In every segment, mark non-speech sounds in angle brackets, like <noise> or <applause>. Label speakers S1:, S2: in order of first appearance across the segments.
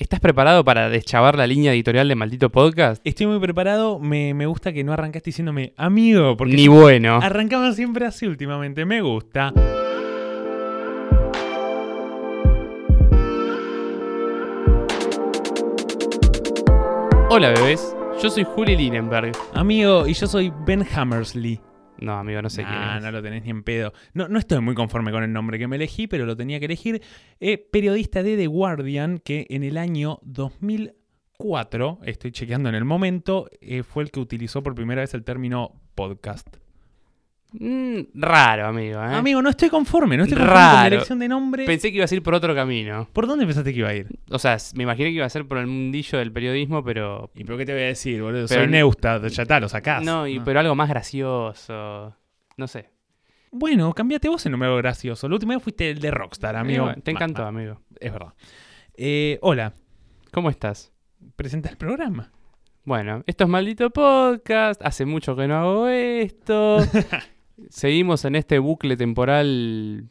S1: ¿Estás preparado para deschavar la línea editorial de Maldito Podcast?
S2: Estoy muy preparado. Me, me gusta que no arrancaste diciéndome amigo, porque
S1: Ni bueno.
S2: arrancamos siempre así últimamente. Me gusta.
S1: Hola, bebés. Yo soy Juli Linenberg.
S2: Amigo, y yo soy Ben Hammersley.
S1: No, amigo, no sé quién
S2: Ah,
S1: es.
S2: no lo tenés ni en pedo. No, no estoy muy conforme con el nombre que me elegí, pero lo tenía que elegir. Eh, periodista de The Guardian, que en el año 2004, estoy chequeando en el momento, eh, fue el que utilizó por primera vez el término podcast.
S1: Mm, raro, amigo. ¿eh?
S2: Amigo, no estoy conforme, no estoy conforme con
S1: Raro.
S2: la elección de nombre.
S1: Pensé que ibas a ir por otro camino.
S2: ¿Por dónde pensaste que iba a ir?
S1: O sea, me imaginé que iba a ser por el mundillo del periodismo, pero.
S2: ¿Y pero qué te voy a decir, boludo?
S1: Pero-
S2: Soy Neustadt, ya está, lo sacás.
S1: No, y,
S2: Ah.
S1: pero algo más gracioso. No sé.
S2: Bueno, cambiate vos el número gracioso. La última vez fuiste el de Rockstar, amigo.
S1: Eh, bueno, te
S2: Ma-
S1: encantó,
S2: ma-
S1: amigo.
S2: Es verdad. Eh, hola,
S1: ¿Cómo estás?
S2: presenta el programa.
S1: Bueno, esto es Maldito Podcast. Hace mucho que no hago esto. <laughs> Seguimos en este bucle temporal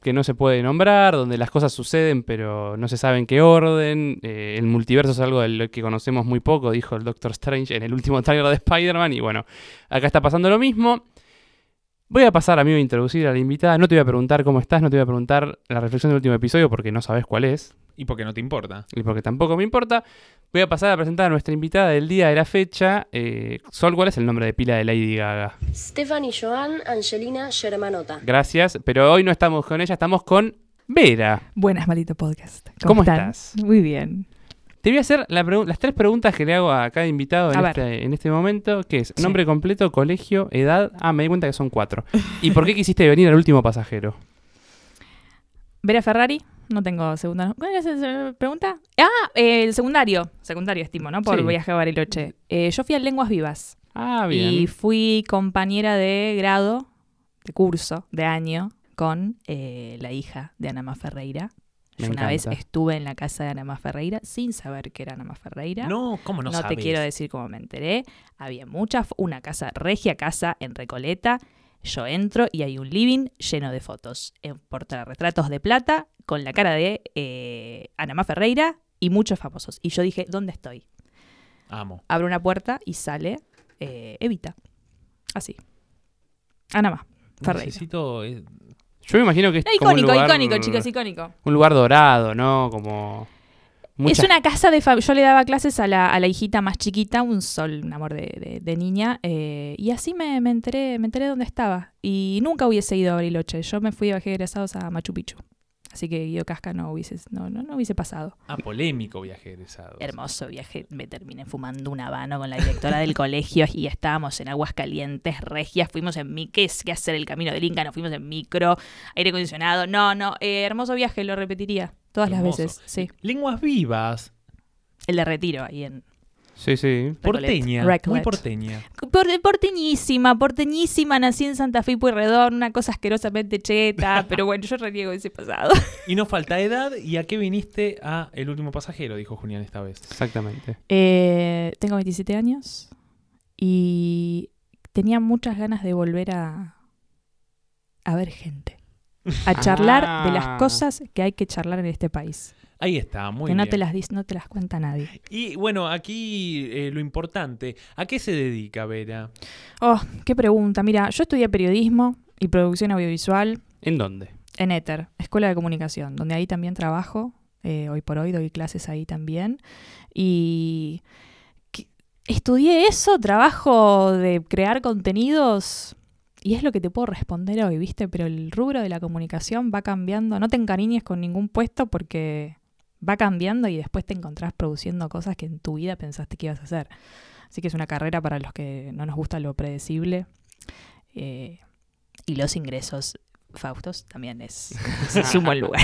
S1: que no se puede nombrar, donde las cosas suceden pero no se sabe en qué orden. Eh, el multiverso es algo de lo que conocemos muy poco, dijo el Doctor Strange en el último <laughs> trailer de Spider-Man. Y bueno, acá está pasando lo mismo. Voy a pasar, amigo, a introducir a la invitada. No te voy a preguntar cómo estás, no te voy a preguntar la reflexión del último episodio porque no sabes cuál es
S2: ¿Y por qué no te importa?
S1: y porque tampoco me importa, voy a pasar a presentar a nuestra invitada del día de la fecha. Eh, Sol, ¿cuál es el nombre de pila de Lady Gaga?
S3: Stephanie Joan Angelina Germanota.
S1: Gracias, pero hoy no estamos con ella, estamos con Vera.
S4: Buenas, maldito podcast.
S1: ¿Cómo
S4: están?
S1: estás?
S4: Muy bien.
S1: Te voy a hacer la las tres preguntas que le hago a cada invitado en,
S4: A
S1: este, en este momento, que es
S4: Sí.
S1: nombre completo, colegio, edad. Ah, me di cuenta que son cuatro. ¿Y por qué quisiste venir al último pasajero? <laughs>
S4: Vera Ferrari, no tengo segunda. ¿Cuál es la pregunta? Ah, eh, el secundario. Secundario, estimo, ¿no? Por
S1: Sí.
S4: viaje a Bariloche. Eh, yo fui a Lenguas Vivas.
S1: Ah, bien.
S4: Y fui compañera de grado, de curso, de año, con eh, la hija de Ana Má Ferreira.
S1: Me
S4: Yo una vez estuve en la casa de Ana Má Ferreira sin saber que era Ana Má Ferreira.
S2: No, ¿cómo no,
S4: No, te quiero decir cómo me enteré. Había mucha, una casa, regia casa en Recoleta. Yo entro y hay un living lleno de fotos en portarretratos de plata con la cara de eh, Ana Má Ferreira y muchos famosos. Y yo dije, ¿dónde estoy?
S2: Amo.
S4: Abro una puerta y sale eh, Evita. Así. Ana Má Ferreira.
S2: Necesito... eh,
S1: Yo me imagino que es
S4: No,
S1: como un
S4: icónico,
S1: lugar,
S4: icónico, chicos, icónico.
S1: Un lugar dorado, ¿no? Como...
S4: Es una casa de familia. Yo le daba clases a la, a la hijita más chiquita, un sol, un amor de, de- de niña. eh, y así me, me enteré, me enteré dónde estaba. Y nunca hubiese ido a Bariloche. Yo me fui de viaje egresados a Machu Picchu. Así que Guido Casca no hubiese, no, no, no hubiese pasado.
S2: Ah, polémico viaje egresado.
S4: Hermoso viaje. Me terminé fumando un habano con la directora del colegio y estábamos en aguas calientes, regias. Fuimos en mi, ¿qué es que hacer el camino del Inca? Nos fuimos en micro, aire acondicionado. No, no, eh, hermoso viaje, lo repetiría todas las veces. Sí.
S2: Lenguas vivas.
S4: El de retiro ahí en,
S1: Sí, sí.
S2: Porteña. Muy porteña.
S4: Por- porteñísima, porteñísima, nací en Santa Fe y Pueyrredón, una cosa asquerosamente cheta, <laughs> pero bueno, yo reniego ese pasado.
S2: Y no falta edad. ¿Y a qué viniste a El Último Pasajero? Dijo Julián esta vez.
S1: Exactamente.
S4: Eh, tengo 27 años y tenía muchas ganas de volver a, a ver gente, a charlar de
S1: Ah.
S4: las cosas que hay que charlar en este país,
S2: Ahí está, muy
S4: que no
S2: bien.
S4: te las dis- no te las cuenta nadie.
S2: Y bueno, aquí eh, lo importante. ¿A qué se dedica Vera?
S4: Oh, qué pregunta. Mira, yo estudié periodismo y producción audiovisual
S1: ¿En dónde?
S4: en ETER, Escuela de Comunicación, donde ahí también trabajo. eh, hoy por hoy doy clases ahí también. Y que- estudié eso, trabajo de crear contenidos. Y es lo que te puedo responder hoy, ¿viste? Pero el rubro de la comunicación va cambiando. No te encariñes con ningún puesto porque va cambiando y después te encontrás produciendo cosas que en tu vida pensaste que ibas a hacer. Así que es una carrera para los que no nos gusta lo predecible. Eh, y los ingresos Faustos también es, es un buen lugar.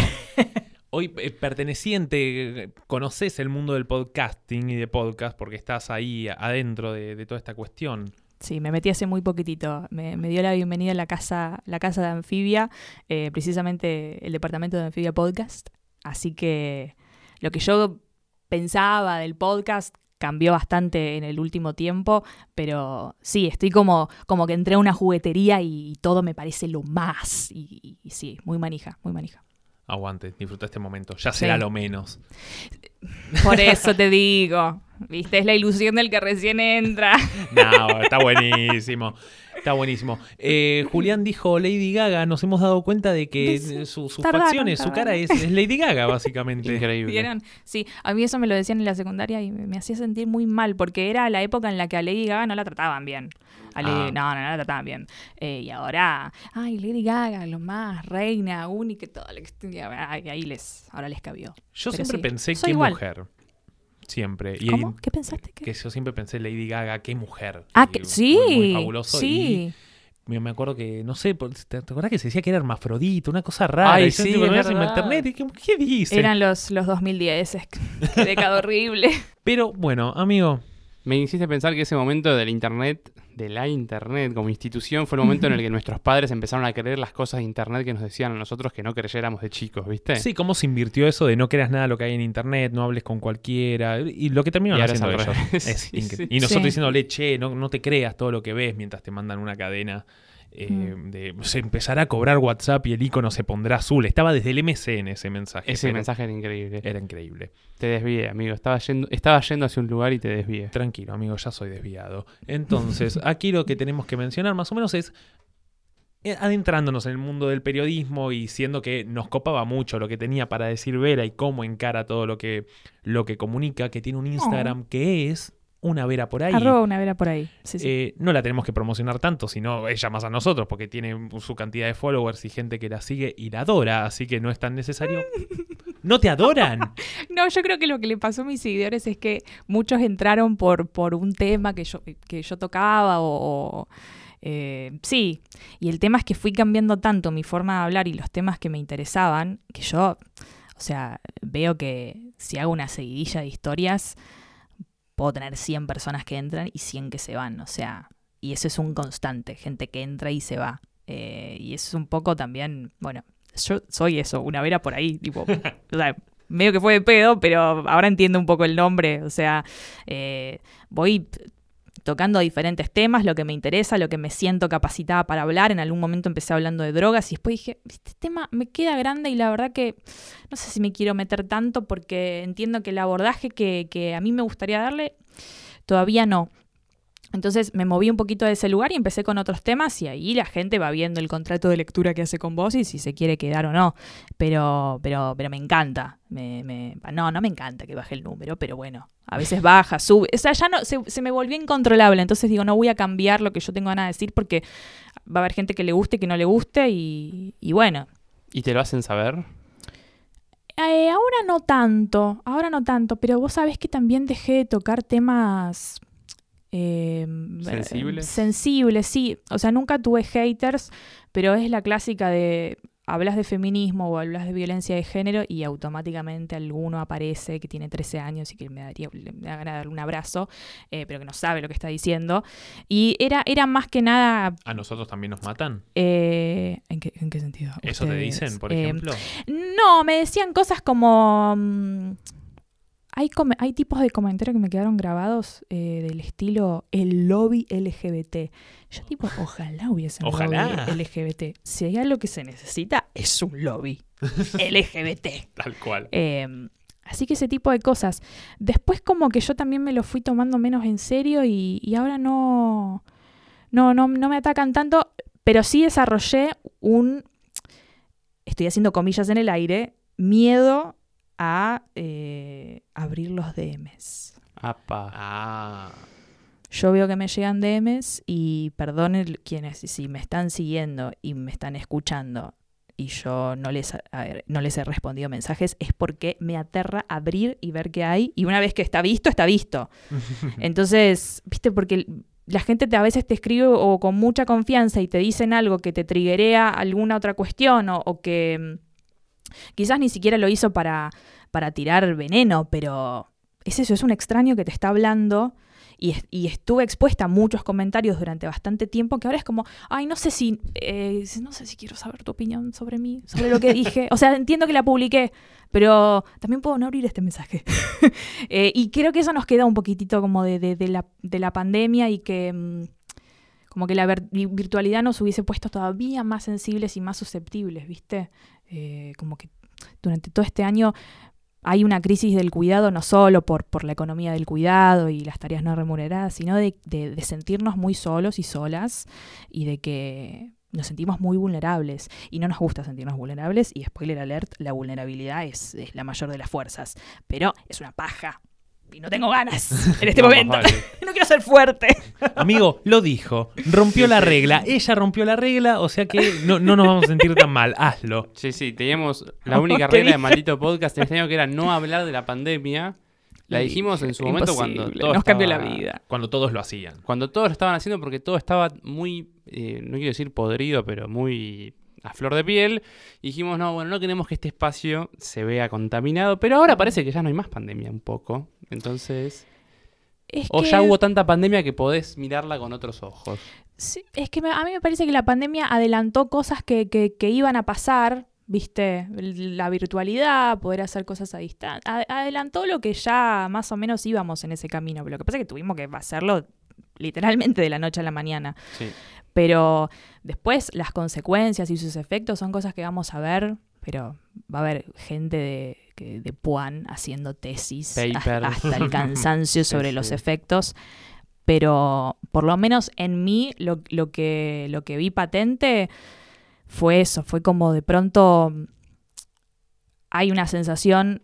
S2: Hoy eh, perteneciente, conoces el mundo del podcasting y de podcast porque estás ahí adentro de, de toda esta cuestión.
S4: Sí, me metí hace muy poquitito. Me, me dio la bienvenida a la casa, la casa de Anfibia, eh, precisamente el departamento de Anfibia Podcast. Así que lo que yo pensaba del podcast cambió bastante en el último tiempo, pero sí, estoy como, como que entré a una juguetería y, todo me parece lo más. Y, y- y sí, muy manija, muy manija.
S2: aguante, disfruta este momento. Ya será
S4: Sí.
S2: lo menos.
S4: Por eso te digo. ¿Viste? Es la ilusión del que recién entra. <laughs>
S2: No, está buenísimo. Está buenísimo. Eh, Julián dijo Lady Gaga. Nos hemos dado cuenta de que su- sus
S4: tardaron,
S2: facciones, su cara es, es Lady Gaga, básicamente.
S1: Increíble.
S4: ¿Vieron? Sí, a mí eso me lo decían en la secundaria y me, me hacía sentir muy mal porque era la época en la que a Lady Gaga no la trataban bien. A Lady-
S2: Ah.
S4: No, no, no la trataban bien. Eh, y ahora, ay, Lady Gaga, lo más, reina, única, todo lo que ay, ahí les, ahora les cabió.
S2: Yo
S4: Pero
S2: siempre
S4: sí,
S2: pensé qué
S4: igual.
S2: mujer. Siempre. Y
S4: ¿Cómo? ¿Qué pensaste que?
S2: que yo siempre pensé Lady Gaga, qué mujer.
S4: Ah, que, sí,
S2: Muy, fabuloso.
S4: sí.
S2: Y me, me acuerdo que, no sé, ¿te, te acordás que se decía que era hermafrodita? Una cosa rara.
S1: Ay,
S2: Y
S1: sí, es
S2: en internet y ¿qué, ¿qué dice?
S4: Eran los, los 2010, es que- qué <laughs> década horrible.
S2: Pero bueno, amigo,
S1: Me hiciste pensar que ese momento del internet, de la internet como institución, fue el momento en el <laughs> que nuestros padres empezaron a creer las cosas de internet que nos decían a nosotros que no creyéramos de chicos, ¿viste?
S2: sí, cómo se invirtió eso de no creas nada de lo que hay en internet, no hables con cualquiera. Y lo que terminaron haciendo ellos. Es <laughs>
S1: Sí.
S2: Y nosotros
S4: Sí.
S2: diciéndole, che, no, no te creas todo lo que ves mientras te mandan una cadena. Eh,
S4: Mm.
S2: de, se empezará a cobrar WhatsApp y el icono se pondrá azul. Estaba desde el MCN ese mensaje.
S1: Ese mensaje era increíble.
S2: Era increíble.
S1: Te desvié, amigo. Estaba yendo, estaba yendo hacia un lugar y te desvié.
S2: Tranquilo, amigo, ya soy desviado. Entonces, <laughs> aquí lo que tenemos que mencionar más o menos es eh, adentrándonos en el mundo del periodismo y siendo que nos copaba mucho lo que tenía para decir Vera y cómo encara todo lo que, lo que comunica, que tiene un Instagram que es una Vera por ahí.
S4: Arroba una vela por ahí. Sí, sí.
S2: Eh, no la tenemos que promocionar tanto, sino ella más a nosotros, porque tiene su cantidad de followers y gente que la sigue y la adora, así que no es tan necesario. <laughs> ¿No te adoran? <laughs>
S4: No, yo creo que lo que le pasó a mis seguidores es que muchos entraron por, por un tema que yo, que yo tocaba o... o, eh, sí, y el tema es que fui cambiando tanto mi forma de hablar y los temas que me interesaban, que yo, o sea, veo que si hago una seguidilla de historias, puedo tener 100 personas que entran y 100 que se van, o sea, y eso es un constante, gente que entra y se va. Eh, y eso es un poco también, bueno, yo soy eso, una vera por ahí, tipo, <laughs> o sea, medio que fue de pedo, pero ahora entiendo un poco el nombre. O sea, eh, voy tocando diferentes temas, lo que me interesa, lo que me siento capacitada para hablar. En algún momento empecé hablando de drogas y después dije, este tema me queda grande y la verdad que no sé si me quiero meter tanto porque entiendo que el abordaje que, que a mí me gustaría darle todavía no. Entonces me moví un poquito de ese lugar y empecé con otros temas y ahí la gente va viendo el contrato de lectura que hace con vos y si se quiere quedar o no. Pero, pero, pero me encanta. Me, me- no, no me encanta que baje el número, pero bueno, a veces baja, sube. O sea, ya no, se, se me volvió incontrolable. Entonces digo, no voy a cambiar lo que yo tengo ganas de decir porque va a haber gente que le guste y que no le guste y, y bueno.
S1: ¿Y te lo hacen saber?
S4: Eh, ahora no tanto, ahora no tanto, pero vos sabés que también dejé de tocar temas eh,
S1: ¿Sensibles?
S4: sensibles, sí. O sea, nunca tuve haters, pero es la clásica de hablas de feminismo o hablas de violencia de género y automáticamente alguno aparece que tiene 13 años y que me daría me da ganas de darle un abrazo, eh, pero que no sabe lo que está diciendo. Y era, era más que nada...
S2: ¿A nosotros también nos matan?
S4: eh, ¿en, qué, en qué sentido?
S2: ¿Eso te dicen, por
S4: eh,
S2: ejemplo?
S4: no, me decían cosas como... hay, tipos de comentarios que me quedaron grabados eh, del estilo el lobby LGBT. Yo tipo, ojalá hubiese un
S2: Ojalá.
S4: lobby LGBT. Si hay algo que se necesita, es un lobby <laughs> LGBT.
S2: Tal cual.
S4: Eh, así que ese tipo de cosas. Después como que yo también me lo fui tomando menos en serio y, y ahora no, no, no, no me atacan tanto, pero sí desarrollé un, estoy haciendo comillas en el aire, miedo a eh, abrir los DMs.
S1: Apa.
S2: Ah.
S4: Yo veo que me llegan DMs y perdonen quienes si me están siguiendo y me están escuchando y yo no les, a ver, no les he respondido mensajes es porque me aterra abrir y ver qué hay y una vez que está visto, está visto. <laughs> Entonces, viste, porque la gente te, a veces te escribe o con mucha confianza y te dicen algo que te triguea alguna otra cuestión o, o que mm, quizás ni siquiera lo hizo para, para tirar veneno, pero es eso, es un extraño que te está hablando y, es- y estuve expuesta a muchos comentarios durante bastante tiempo que ahora es como, ay, no sé si, eh, no sé si quiero saber tu opinión sobre mí, sobre lo que dije. <laughs> O sea, entiendo que la publiqué, pero también puedo no abrir este mensaje. <laughs> Eh, y creo que eso nos queda un poquitito como de, de- de la, de la pandemia y que mm, como que la virtualidad nos hubiese puesto todavía más sensibles y más susceptibles, ¿viste? Eh, como que durante todo este año hay una crisis del cuidado no solo por, por la economía del cuidado y las tareas no remuneradas, sino de, de- de sentirnos muy solos y solas y de que nos sentimos muy vulnerables. Y no nos gusta sentirnos vulnerables y spoiler alert, la vulnerabilidad es, es la mayor de las fuerzas, pero es una paja y no tengo ganas <laughs> en este
S1: No,
S4: momento.
S1: vale. <laughs>
S4: no quiero ser fuerte.
S2: Amigo, lo dijo. Rompió la regla. Ella rompió la regla, o sea que no, no nos vamos a sentir tan mal. Hazlo.
S1: Sí, sí, teníamos la única regla de
S4: dije.
S1: maldito podcast en este año que era no hablar de la pandemia. La dijimos en su momento cuando todo
S4: nos cambió la vida.
S2: Cuando todos lo hacían.
S1: Cuando todos lo estaban haciendo porque todo estaba muy, eh, no quiero decir podrido, pero muy a flor de piel. Y dijimos, no, bueno, no queremos que este espacio se vea contaminado, pero ahora parece que ya no hay más pandemia un poco. Entonces,
S4: Es
S1: o
S4: que-
S1: ya hubo tanta pandemia que podés mirarla con otros ojos.
S4: Sí, es que a mí me parece que la pandemia adelantó cosas que, que- que iban a pasar, ¿viste? La virtualidad, poder hacer cosas a distancia. Adelantó lo que ya más o menos íbamos en ese camino. Pero lo que pasa es que tuvimos que hacerlo literalmente de la noche a la mañana.
S1: Sí.
S4: Pero después las consecuencias y sus efectos son cosas que vamos a ver. Pero va a haber gente de, que- de Puan haciendo tesis
S1: Paper.
S4: hasta, el cansancio <laughs> sobre
S1: sí.
S4: los efectos. Pero por lo menos en mí lo, lo que, lo que vi patente fue eso. Fue como de pronto hay una sensación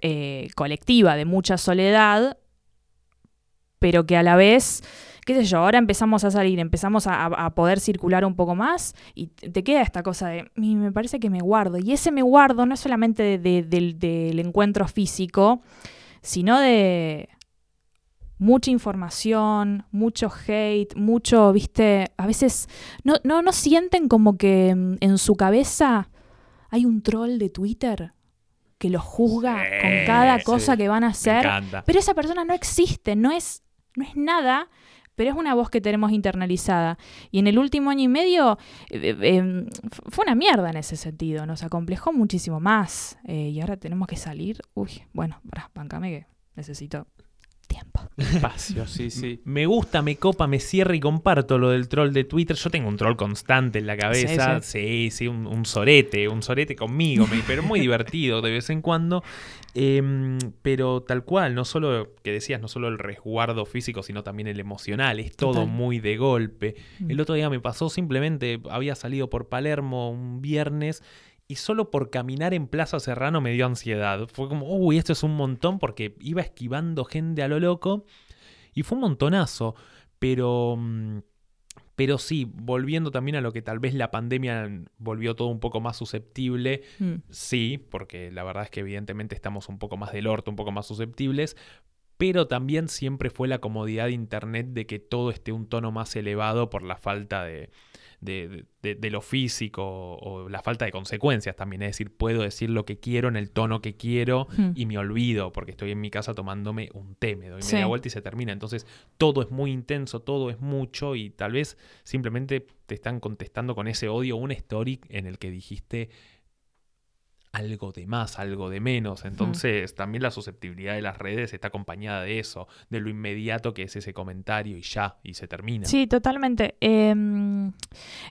S4: eh, colectiva de mucha soledad, pero que a la vez, qué sé yo, ahora empezamos a salir, empezamos a, poder circular un poco más y te queda esta cosa de, "Y me parece que me guardo. Y ese me guardo no es solamente de- de- del, del encuentro físico, sino de mucha información, mucho hate, mucho, viste, a veces no, no, no sienten como que mm, en su cabeza hay un troll de Twitter que los juzga
S2: Sí,
S4: con cada
S2: sí.
S4: cosa que van a
S2: Me
S4: hacer.
S2: encanta.
S4: Pero esa persona no existe, no es, no es nada, pero es una voz que tenemos internalizada. Y en el último año y medio eh, eh, eh, fue una mierda en ese sentido, nos acomplejó muchísimo más. y ahora tenemos que salir. Uy, bueno, pará, bancame que necesito tiempo.
S1: Espacio, sí, sí.
S2: Me gusta, me copa, me cierra y comparto lo del troll de Twitter. Yo tengo un troll constante en la cabeza. Sí, sí, un, un sorete, un sorete conmigo, pero muy <laughs> divertido de vez en cuando. Em, pero tal cual, no solo, que decías, no solo el resguardo físico, sino también el emocional. Es todo
S4: Total.
S2: muy de golpe.
S4: Mm.
S2: El otro día me pasó simplemente, había salido por Palermo un viernes y solo por caminar en Plaza Serrano me dio ansiedad. Fue como, uy, esto es un montón porque iba esquivando gente a lo loco y fue un montonazo. Pero, mm, pero sí, volviendo también a lo que tal vez la pandemia volvió todo un poco más susceptible.
S4: Mm.
S2: Sí, porque la verdad es que evidentemente estamos un poco más del orto, un poco más susceptibles, pero también siempre fue la comodidad de Internet de que todo esté un tono más elevado por la falta de, de, de- de lo físico o la falta de consecuencias también. Es decir, puedo decir lo que quiero en el tono que quiero
S4: Mm.
S2: y me olvido porque estoy en mi casa tomándome un té, me doy
S4: Sí.
S2: media vuelta y se termina. Entonces todo es muy intenso, todo es mucho y tal vez simplemente te están contestando con ese odio un story en el que dijiste algo de más, algo de menos. Entonces también la susceptibilidad de las redes está acompañada de eso, de lo inmediato que es ese comentario y ya, y se termina.
S4: Sí, totalmente. Em,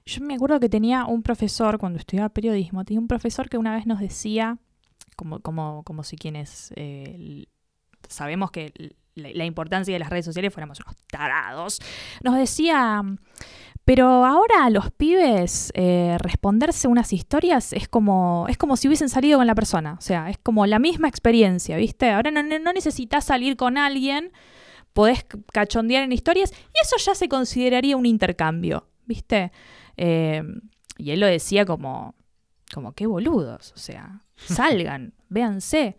S4: yo me acuerdo que tenía un profesor, cuando estudiaba periodismo, tenía un profesor que una vez nos decía, como, como, como si quienes eh, sabemos que la, la importancia de las redes sociales fuéramos unos tarados, nos decía, pero ahora a los pibes eh, responderse unas historias es como, es como si hubiesen salido con la persona, o sea, es como la misma experiencia, ¿viste? Ahora no, no- necesitas salir con alguien podés cachondear en historias y eso ya se consideraría un intercambio, ¿viste? Eh, y él lo decía como, como qué boludos, o sea, <laughs> salgan, véanse.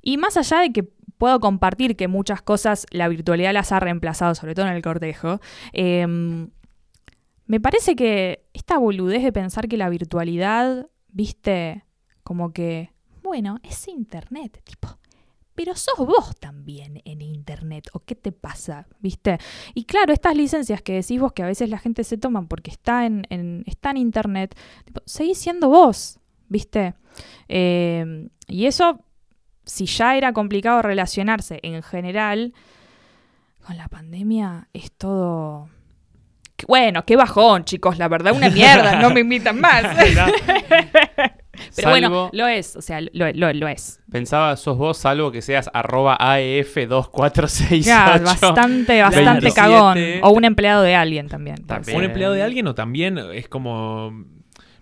S4: Y más allá de que puedo compartir que muchas cosas la virtualidad las ha reemplazado, sobre todo en el cortejo, eh, me parece que esta boludez de pensar que la virtualidad, viste, como que, bueno, es internet, tipo, pero sos vos también en internet, ¿o qué te pasa? ¿Viste? Y claro, estas licencias que decís vos que a veces la gente se toma porque está en, en- está en internet, tipo, seguís siendo vos, ¿viste? Eh, y eso, si ya era complicado relacionarse en general, con la pandemia es todo... Bueno, qué bajón, chicos, la verdad, una mierda, no me invitan más. <laughs> Pero bueno, lo es, o sea, lo, lo- lo es.
S1: Pensaba, sos vos, salvo que seas arroba E AEF2468.
S4: Ya, bastante, bastante
S1: 27.
S4: cagón. O un empleado de alguien también.
S1: También.
S2: ¿Un empleado de alguien o también es como...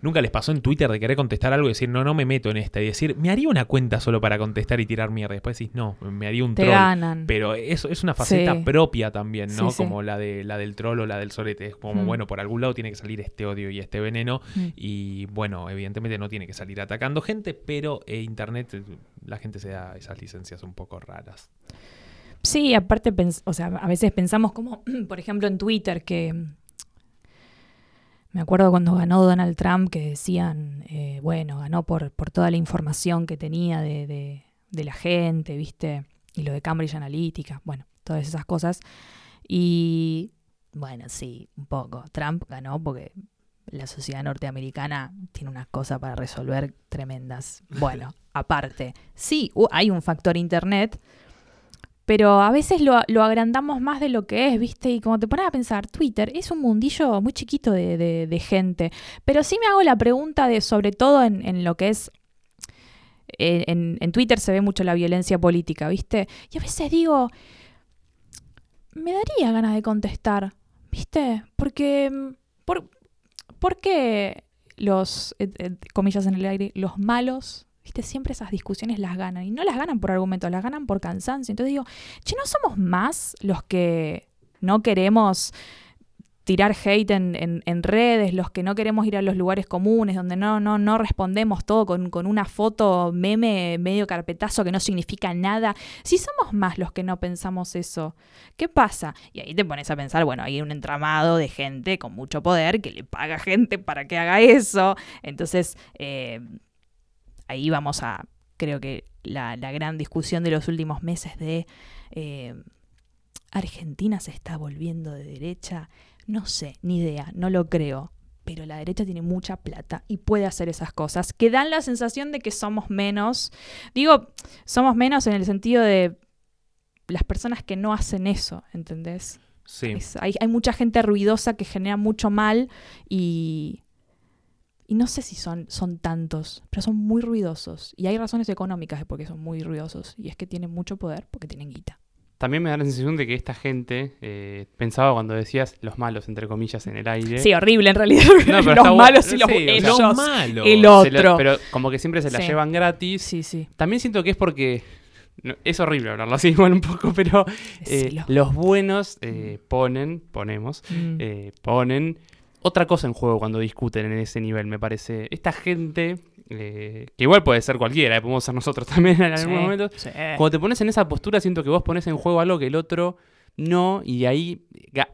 S2: Nunca les pasó en Twitter de querer contestar algo y decir, no, no me meto en esta. Y decir, me haría una cuenta solo para contestar y tirar mierda. Después decís, no, me haría un
S4: Te
S2: troll.
S4: ganan.
S2: Pero eso es una faceta
S4: Sí.
S2: propia también, ¿no?
S4: Sí, sí.
S2: Como la de la del troll o la del sorete. Es como,
S4: Mm.
S2: bueno, por algún lado tiene que salir este odio y este veneno.
S4: Mm.
S2: Y bueno, evidentemente no tiene que salir atacando gente, pero eh, internet, eh, la gente se da esas licencias un poco raras.
S4: Sí, aparte, o sea, a veces pensamos como, <clears throat> por ejemplo, en Twitter, que me acuerdo cuando ganó Donald Trump que decían, eh, bueno, ganó por, por toda la información que tenía de, de- de la gente, ¿viste? Y lo de Cambridge Analytica, bueno, todas esas cosas. Y bueno, sí, un poco. Trump ganó porque la sociedad norteamericana tiene unas cosas para resolver tremendas. Bueno, <laughs> aparte, sí, hay un factor Internet, pero a veces lo, agrandamos más de lo que es, ¿viste? Y como te pones a pensar, Twitter es un mundillo muy chiquito de, gente. Pero sí me hago la pregunta de, sobre todo en, lo que es. En, en Twitter se ve mucho la violencia política, ¿viste? Y a veces digo. Me daría ganas de contestar, ¿viste? Porque. mm, ¿Por, por qué los. eh, eh, comillas en el aire, los malos ¿Viste? Siempre esas discusiones las ganan. Y no las ganan por argumentos, las ganan por cansancio. Entonces digo, che, ¿no somos más los que no queremos tirar hate en, en- redes, los que no queremos ir a los lugares comunes, donde no, no, no respondemos todo con, con una foto meme medio carpetazo que no significa nada? Si somos más los que no pensamos eso, ¿qué pasa? Y ahí te pones a pensar, bueno, hay un entramado de gente con mucho poder que le paga gente para que haga eso. Entonces, eh, ahí vamos a, creo que la, la gran discusión de los últimos meses de eh, Argentina se está volviendo de derecha. No sé, ni idea, no lo creo. Pero la derecha tiene mucha plata y puede hacer esas cosas que dan la sensación de que somos menos. Digo, somos menos en el sentido de las personas que no hacen eso, ¿entendés?
S2: Sí.
S4: Es- hay, hay mucha gente ruidosa que genera mucho mal y, y no sé si son, son tantos, pero son muy ruidosos. Y hay razones económicas de por qué son muy ruidosos. Y es que tienen mucho poder porque tienen guita.
S1: También me da la sensación de que esta gente, eh, pensaba cuando decías los malos, entre comillas, en el aire.
S4: Sí, horrible en realidad.
S1: No, <laughs> pero está
S4: los malos y los
S1: Sí, o sea,
S4: ellos.
S2: Los malos.
S4: el otro.
S1: la- pero como que siempre se la
S4: Sí.
S1: llevan gratis.
S4: Sí, sí.
S1: También siento que es porque. no, es horrible hablarlo así <laughs> igual un poco, pero eh, los buenos eh, ponen, ponemos,
S4: Mm.
S1: eh, ponen otra cosa en juego cuando discuten en ese nivel, me parece. Esta gente, eh, que igual puede ser cualquiera, eh, podemos ser nosotros <laughs> también en
S4: Sí,
S1: algún momento.
S4: sí.
S1: Cuando te pones en esa postura, siento que vos pones en juego algo que el otro no, y ahí,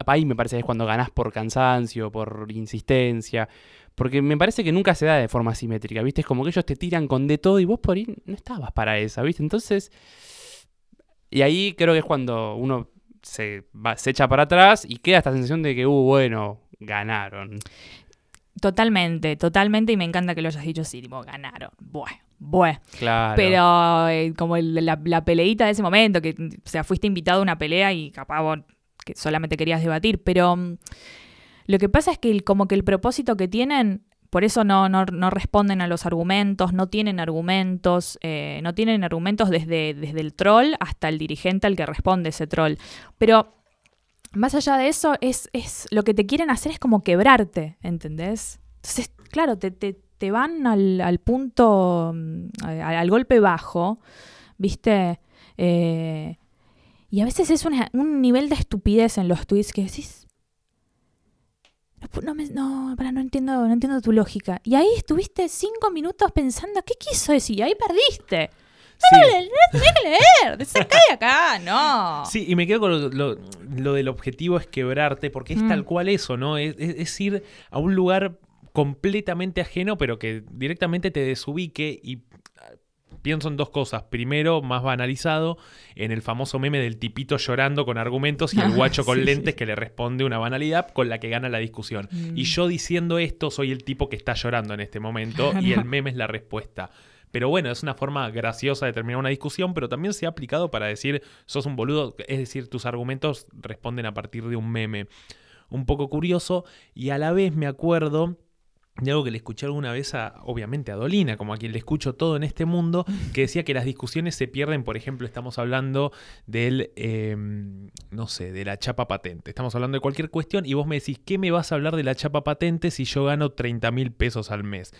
S1: ahí me parece que es cuando ganás por cansancio, por insistencia. Porque me parece que nunca se da de forma simétrica, ¿viste? Es como que ellos te tiran con de todo y vos por ahí no estabas para esa, ¿viste? Entonces, y ahí creo que es cuando uno se, va- se echa para atrás y queda esta sensación de que, uh, bueno, ganaron.
S4: Totalmente, totalmente. Y me encanta que lo hayas dicho así, tipo, ganaron. Bueno, bueno.
S1: Claro.
S4: Pero eh, como el- la, la peleita de ese momento, que o sea, fuiste invitado a una pelea y capaz vos que solamente querías debatir. Pero mm, lo que pasa es que el- como que el propósito que tienen, por eso no, no, no responden a los argumentos, no tienen argumentos, eh, no tienen argumentos desde, desde el troll hasta el dirigente al que responde ese troll. Pero más allá de eso, es, es lo que te quieren hacer es como quebrarte, ¿entendés? Entonces, claro, te, te, te van al, al punto, mm, al, golpe bajo, ¿viste? Eh, y a veces es una- un nivel de estupidez en los tweets que decís. No, me- no, para, no entiendo, no entiendo tu lógica. Y ahí estuviste cinco minutos pensando, ¿qué quiso decir? Y ahí perdiste.
S2: Sí.
S4: No tenía que leer, de acá, no.
S2: Sí, y me quedo con lo, lo- lo del objetivo es quebrarte, porque es
S4: Mm.
S2: tal cual eso, ¿no? Es, es- es ir a un lugar completamente ajeno, pero que directamente te desubique y ah, pienso en dos cosas. Primero, más banalizado, en el famoso meme del tipito llorando con argumentos y el guacho con
S4: Sí.
S2: lentes que le responde una banalidad con la que gana la discusión.
S4: Mm.
S2: Y yo diciendo esto soy el tipo que está llorando en este momento y el meme es la respuesta. Pero bueno, es una forma graciosa de terminar una discusión, pero también se ha aplicado para decir sos un boludo, es decir, tus argumentos responden a partir de un meme. Un poco curioso y a la vez me acuerdo de algo que le escuché alguna vez a, obviamente, a Dolina, como a quien le escucho todo en este mundo, que decía que las discusiones se pierden, por ejemplo, estamos hablando del, eh, no sé, de la chapa patente. Estamos hablando de cualquier cuestión y vos me decís, ¿qué me vas a hablar de la chapa patente si yo gano 30 mil pesos al mes?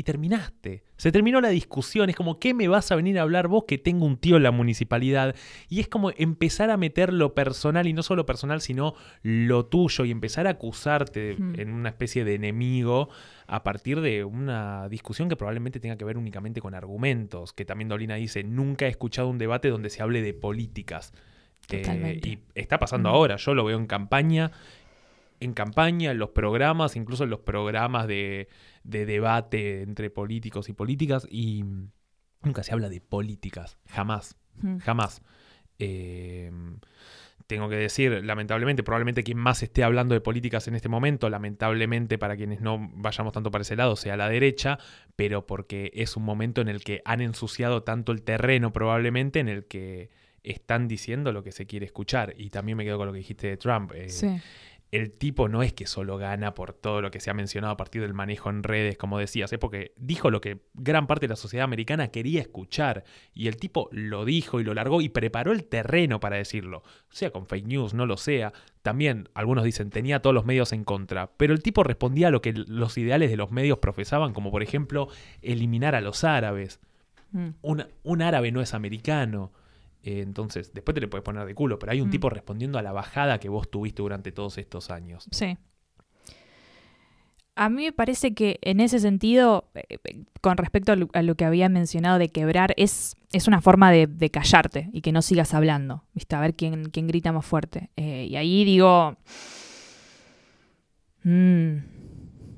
S2: Y terminaste. Se terminó la discusión. Es como, ¿qué me vas a venir a hablar vos que tengo un tío en la municipalidad? Y es como empezar a meter lo personal, y no solo personal, sino lo tuyo, y empezar a acusarte
S4: Mm.
S2: en una especie de enemigo a partir de una discusión que probablemente tenga que ver únicamente con argumentos. Que también Dolina dice, nunca he escuchado un debate donde se hable de políticas. Eh, y está pasando
S4: Mm.
S2: ahora, yo lo veo en campaña, en campaña, en los programas, incluso en los programas de, de debate entre políticos y políticas, y nunca se habla de políticas, jamás,
S4: Mm.
S2: jamás. Eh, tengo que decir, lamentablemente, probablemente quien más esté hablando de políticas en este momento, lamentablemente para quienes no vayamos tanto para ese lado, sea la derecha, pero porque es un momento en el que han ensuciado tanto el terreno probablemente en el que están diciendo lo que se quiere escuchar. Y también me quedo con lo que dijiste de Trump. eh,
S4: Sí.
S2: El tipo no es que solo gana por todo lo que se ha mencionado a partir del manejo en redes, como decías, es porque dijo lo que gran parte de la sociedad americana quería escuchar. Y el tipo lo dijo y lo largó y preparó el terreno para decirlo. Sea con fake news, no lo sea. También algunos dicen tenía todos los medios en contra. Pero el tipo respondía a lo que los ideales de los medios profesaban, como por ejemplo eliminar a los árabes.
S4: Mm.
S2: Un, un árabe no es americano. Eh, entonces, después te le puedes poner de culo, pero hay un
S4: Mm.
S2: tipo respondiendo a la bajada que vos tuviste durante todos estos años.
S4: Sí. A mí me parece que en ese sentido, eh, eh, con respecto a lo, a lo que había mencionado de quebrar, es, es una forma de, de callarte y que no sigas hablando, ¿viste? A ver quién, quién grita más fuerte. Eh, y ahí digo, mm,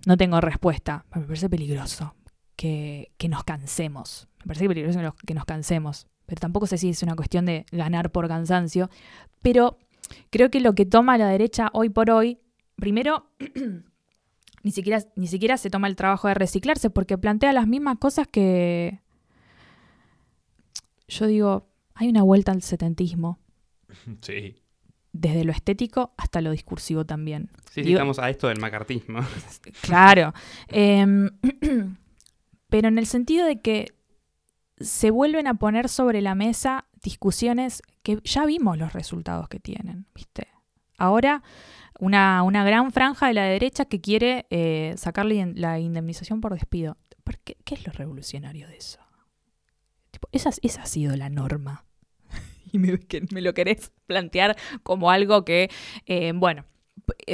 S4: no tengo respuesta. Me parece peligroso que, que nos cansemos. Me parece peligroso que nos, que nos cansemos. Pero tampoco sé si es una cuestión de ganar por cansancio. Pero creo que lo que toma la derecha hoy por hoy, primero, <clears throat> ni siquiera, ni siquiera se toma el trabajo de reciclarse porque plantea las mismas cosas que... Yo digo, hay una vuelta al setentismo, <laughs>
S2: Sí.
S4: desde lo estético hasta lo discursivo también.
S1: Sí, sí,
S4: Digo-
S1: estamos a esto del macartismo. <laughs>
S4: Claro. Em, <clears throat> pero en el sentido de que se vuelven a poner sobre la mesa discusiones que ya vimos los resultados que tienen, ¿viste? Ahora, una, una gran franja de la derecha que quiere eh, sacarle la indemnización por despido. ¿Por qué, ¿Qué es lo revolucionario de eso? Esa, esa ha sido la norma. <laughs> y me, lo querés plantear como algo que, eh, bueno,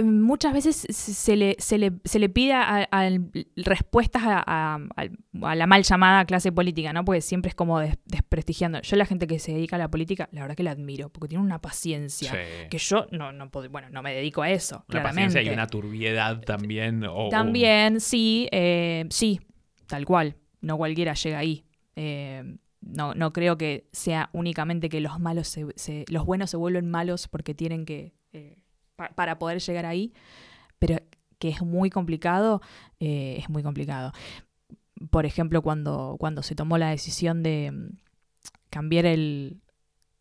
S4: muchas veces se- le, se le, se le pide a- a- respuestas a, a- la mal llamada clase política, ¿no? Porque siempre es como des- desprestigiando. Yo la gente que se dedica a la política, la verdad que la admiro, porque tiene una paciencia.
S2: Sí.
S4: Que yo no, no bueno, no me dedico a eso,
S2: Una
S4: claramente.
S2: paciencia y una turbiedad también. o- o-
S4: También, sí, eh, sí, tal cual. No cualquiera llega ahí. Eh, no, no creo que sea únicamente que los malos se, se- los buenos se vuelven malos porque tienen que eh, pa- para poder llegar ahí, pero que es muy complicado, eh, es muy complicado. Por ejemplo, cuando, cuando se tomó la decisión de mm, cambiar el,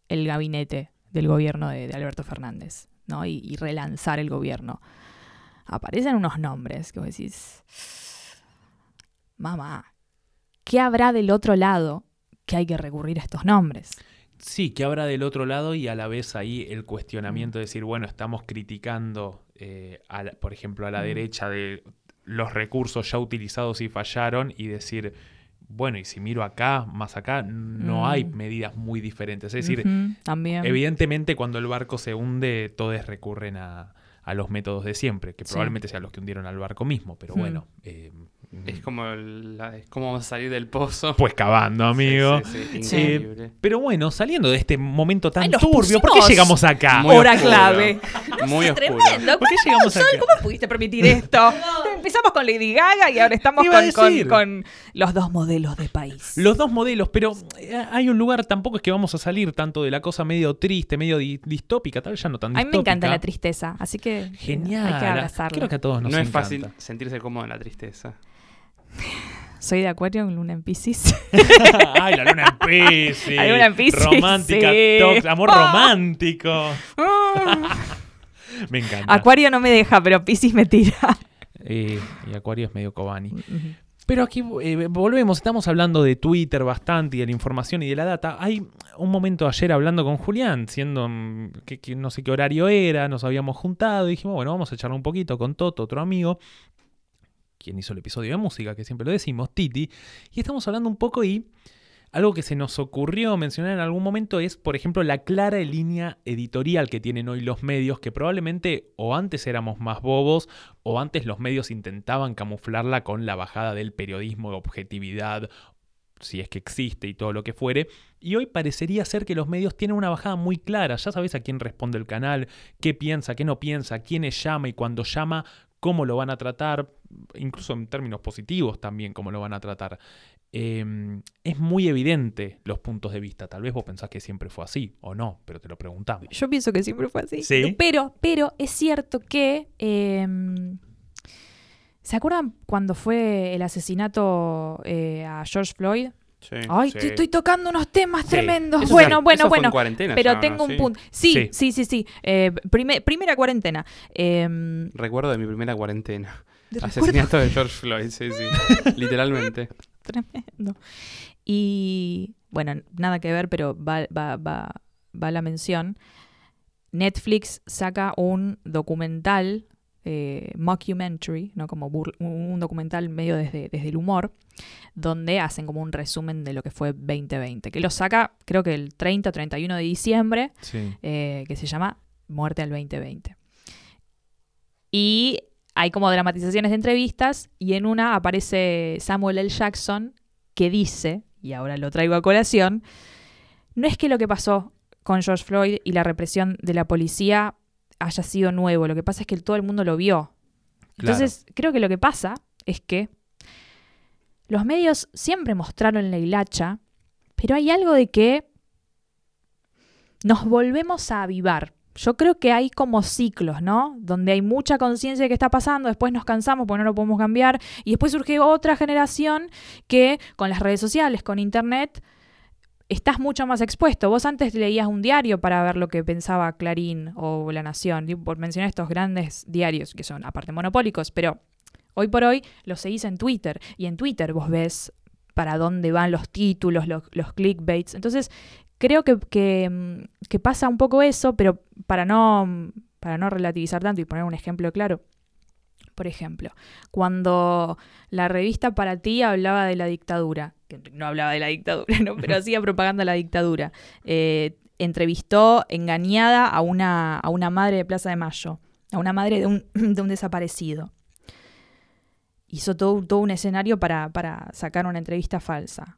S4: el gabinete del gobierno de, de Alberto Fernández, ¿no? Y, y relanzar el gobierno. Aparecen unos nombres que vos decís, mamá, ¿qué habrá del otro lado que hay que recurrir a estos nombres?
S2: Sí, que habrá del otro lado y a la vez ahí el cuestionamiento de decir, bueno, estamos criticando, eh, a la- por ejemplo, a la derecha de los recursos ya utilizados y fallaron y decir, bueno, y si miro acá, más acá, no
S4: Mm.
S2: hay medidas muy diferentes. Es decir,
S4: también.
S2: evidentemente cuando el barco se hunde, todos recurren a, a los métodos de siempre, que
S4: Sí.
S2: probablemente sean los que hundieron al barco mismo, pero
S4: Mm.
S2: bueno. eh,
S1: Es como, la- es como vamos a salir del pozo.
S2: Pues cavando, amigo.
S1: Sí, sí, sí.
S2: Pero bueno, saliendo de este momento tan
S4: Ay,
S2: turbio, ¿por qué llegamos acá?
S1: Muy
S4: Hora
S1: oscuro.
S4: clave.
S1: Muy oscuro.
S4: Tremendo.
S2: ¿Por qué llegamos acá?
S4: ¿Cómo pudiste permitir <laughs> esto? Empezamos con Lady Gaga y ahora estamos con, con- los dos modelos de país.
S2: Los dos modelos, pero eh, hay un lugar, tampoco es que vamos a salir tanto de la cosa medio triste, medio di- distópica, tal vez ya no tan
S4: A mí me encanta la
S2: distópica.
S4: tristeza, así que
S2: Genial.
S4: hay que abrazarla.
S2: Creo que a todos nos
S1: no es
S2: encanta.
S1: fácil sentirse cómodo en la tristeza.
S4: Soy de Acuario con Luna en Pisces. <laughs>
S2: Ay, la luna en Pisces.
S4: La luna en Piscis,
S2: Romántica,
S4: sí.
S2: tox- amor
S4: Ah.
S2: romántico. Me encanta.
S4: Acuario no me deja, pero Pisces me tira.
S2: Eh, y Acuario es medio Kobani. Pero aquí eh, volvemos, estamos hablando de Twitter bastante y de la información y de la data. Hay un momento ayer hablando con Julián, siendo mm, que, que no sé qué horario era, nos habíamos juntado y dijimos, bueno, vamos a charlar un poquito con Toto, otro amigo, quien hizo el episodio de música, que siempre lo decimos, Titi, y estamos hablando un poco y algo que se nos ocurrió mencionar en algún momento es, por ejemplo, la clara línea editorial que tienen hoy los medios, que probablemente o antes éramos más bobos o antes los medios intentaban camuflarla con la bajada del periodismo, objetividad, si es que existe y todo lo que fuere. Y hoy parecería ser que los medios tienen una bajada muy clara. Ya sabes a quién responde el canal, qué piensa, qué no piensa, quiénes llama y cuando llama, cómo lo van a tratar, incluso en términos positivos también, cómo lo van a tratar. Eh, es muy evidente los puntos de vista. Tal vez vos pensás que siempre fue así o no, pero te lo preguntamos.
S4: Yo pienso que siempre fue así.
S2: Sí.
S4: Pero, pero es cierto que. eh, ¿Se acuerdan cuando fue el asesinato eh, a George Floyd?
S1: Sí.
S4: Ay,
S2: Sí.
S4: te estoy tocando unos temas
S2: Sí.
S4: tremendos.
S1: Eso
S4: bueno, bueno,
S1: eso fue en
S4: bueno.
S1: cuarentena
S4: Pero
S1: ya, ¿no?
S4: tengo un
S1: Sí.
S4: punto. Sí,
S2: Sí.
S4: sí, sí, sí. Eh, prime- primera cuarentena. Eh,
S1: Recuerdo de mi primera cuarentena. Asesinato de George Floyd, sí, sí. <laughs> Literalmente.
S4: Tremendo. Y bueno, nada que ver, pero va, va, va, va la mención. Netflix saca un documental, eh, mockumentary, ¿no? como un documental medio desde, desde el humor, donde hacen como un resumen de lo que fue 2020, que lo saca creo que el 30 o 31 de diciembre,
S2: Sí.
S4: eh, que se llama Muerte al 2020. Y hay como dramatizaciones de entrevistas y en una aparece Samuel L. Jackson que dice, y ahora lo traigo a colación, no es que lo que pasó con George Floyd y la represión de la policía haya sido nuevo, lo que pasa es que todo el mundo lo vio. Entonces, creo que lo que pasa es que los medios siempre mostraron la hilacha, pero hay algo de que nos volvemos a avivar. Yo creo que hay como ciclos, ¿no? Donde hay mucha conciencia de qué está pasando, después nos cansamos porque no lo podemos cambiar, y después surge otra generación que con las redes sociales, con internet, estás mucho más expuesto. Vos antes leías un diario para ver lo que pensaba Clarín o La Nación, por mencionar estos grandes diarios que son aparte monopólicos, pero hoy por hoy los seguís en Twitter, y en Twitter vos ves para dónde van los títulos, los, los clickbaits. Entonces, creo que, que, mm, pasa un poco eso, pero para no, para no relativizar tanto y poner un ejemplo claro. Por ejemplo, cuando la revista Para Ti hablaba de la dictadura, que no hablaba de la dictadura, ¿no? pero <laughs> hacía propaganda de la dictadura, eh, entrevistó engañada a una, a una madre de Plaza de Mayo, a una madre de un, <clears throat> de un desaparecido. Hizo todo, todo un escenario para, para sacar una entrevista falsa.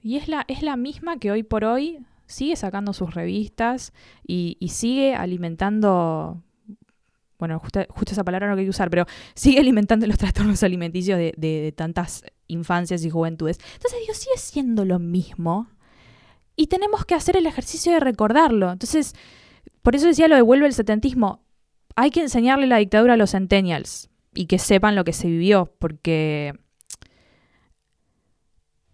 S4: Y es la, es la misma que hoy por hoy sigue sacando sus revistas y, y sigue alimentando, bueno, justo, esa palabra no quería usar, pero sigue alimentando los trastornos alimenticios de, tantas infancias y juventudes. Entonces digo, sigue siendo lo mismo y tenemos que hacer el ejercicio de recordarlo. Entonces, por eso decía lo de vuelve el setentismo. Hay que enseñarle la dictadura a los centennials y que sepan lo que se vivió, porque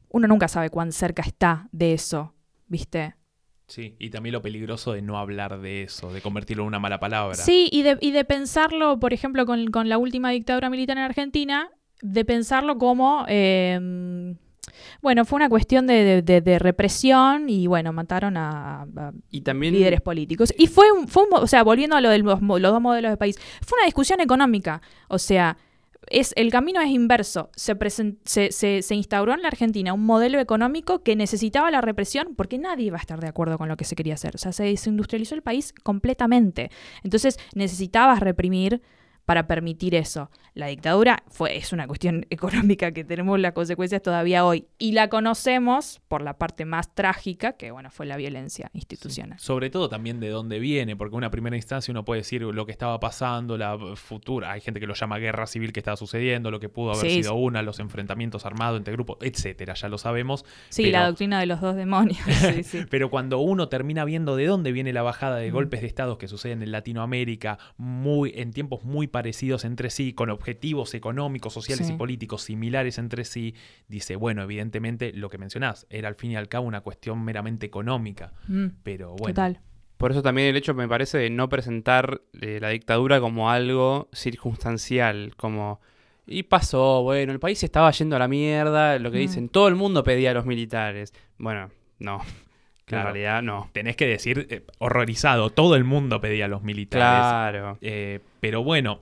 S4: uno nunca sabe cuán cerca está de eso, ¿viste?
S2: Sí, y también lo peligroso de no hablar de eso, de convertirlo en una mala palabra.
S4: Sí, y de, y de pensarlo, por ejemplo, con, con la última dictadura militar en Argentina, de pensarlo como, eh, bueno, fue una cuestión de, de- de- de represión y, bueno, mataron a, a
S1: Y también.
S4: líderes políticos. Y fue, un, fue un o sea, volviendo a lo de los dos modelos de país, fue una discusión económica. O sea, es, el camino es inverso. Se, se, se- se instauró en la Argentina un modelo económico que necesitaba la represión porque nadie iba a estar de acuerdo con lo que se quería hacer. O sea, se desindustrializó el país completamente. Entonces necesitabas reprimir para permitir eso. La dictadura fue, es una cuestión <laughs> económica que tenemos las consecuencias todavía hoy y la conocemos por la parte más trágica, que bueno, fue la violencia institucional.
S2: Sobre todo también de dónde viene, porque en una primera instancia uno puede decir lo que estaba pasando, la futura, hay gente que lo llama guerra civil que estaba sucediendo, lo que pudo haber
S4: Sí,
S2: sido
S4: sí.
S2: una, los enfrentamientos armados entre grupos, etcétera, ya lo sabemos.
S4: Sí,
S2: Pero-
S4: la doctrina de los dos demonios. <laughs> <laughs>
S2: Pero cuando uno termina viendo de dónde viene la bajada de golpes de estados que suceden en Latinoamérica, muy, en tiempos muy parecidos entre sí, con objetivos económicos, sociales
S4: Sí.
S2: y políticos similares entre sí, dice, bueno, evidentemente lo que mencionás era al fin y al cabo una cuestión meramente económica.
S4: Mm,
S2: Pero bueno,
S4: Total.
S1: Por eso también el hecho, me parece, de no presentar eh, la dictadura como algo circunstancial, como... Y pasó, bueno, el país se estaba yendo a la mierda, lo que
S4: Mm.
S1: dicen, todo el mundo pedía a los militares. Bueno, no,
S2: Claro.
S1: en realidad no.
S2: Tenés que decir, eh, horrorizado, todo el mundo pedía a los militares.
S1: Claro.
S2: Eh, pero bueno,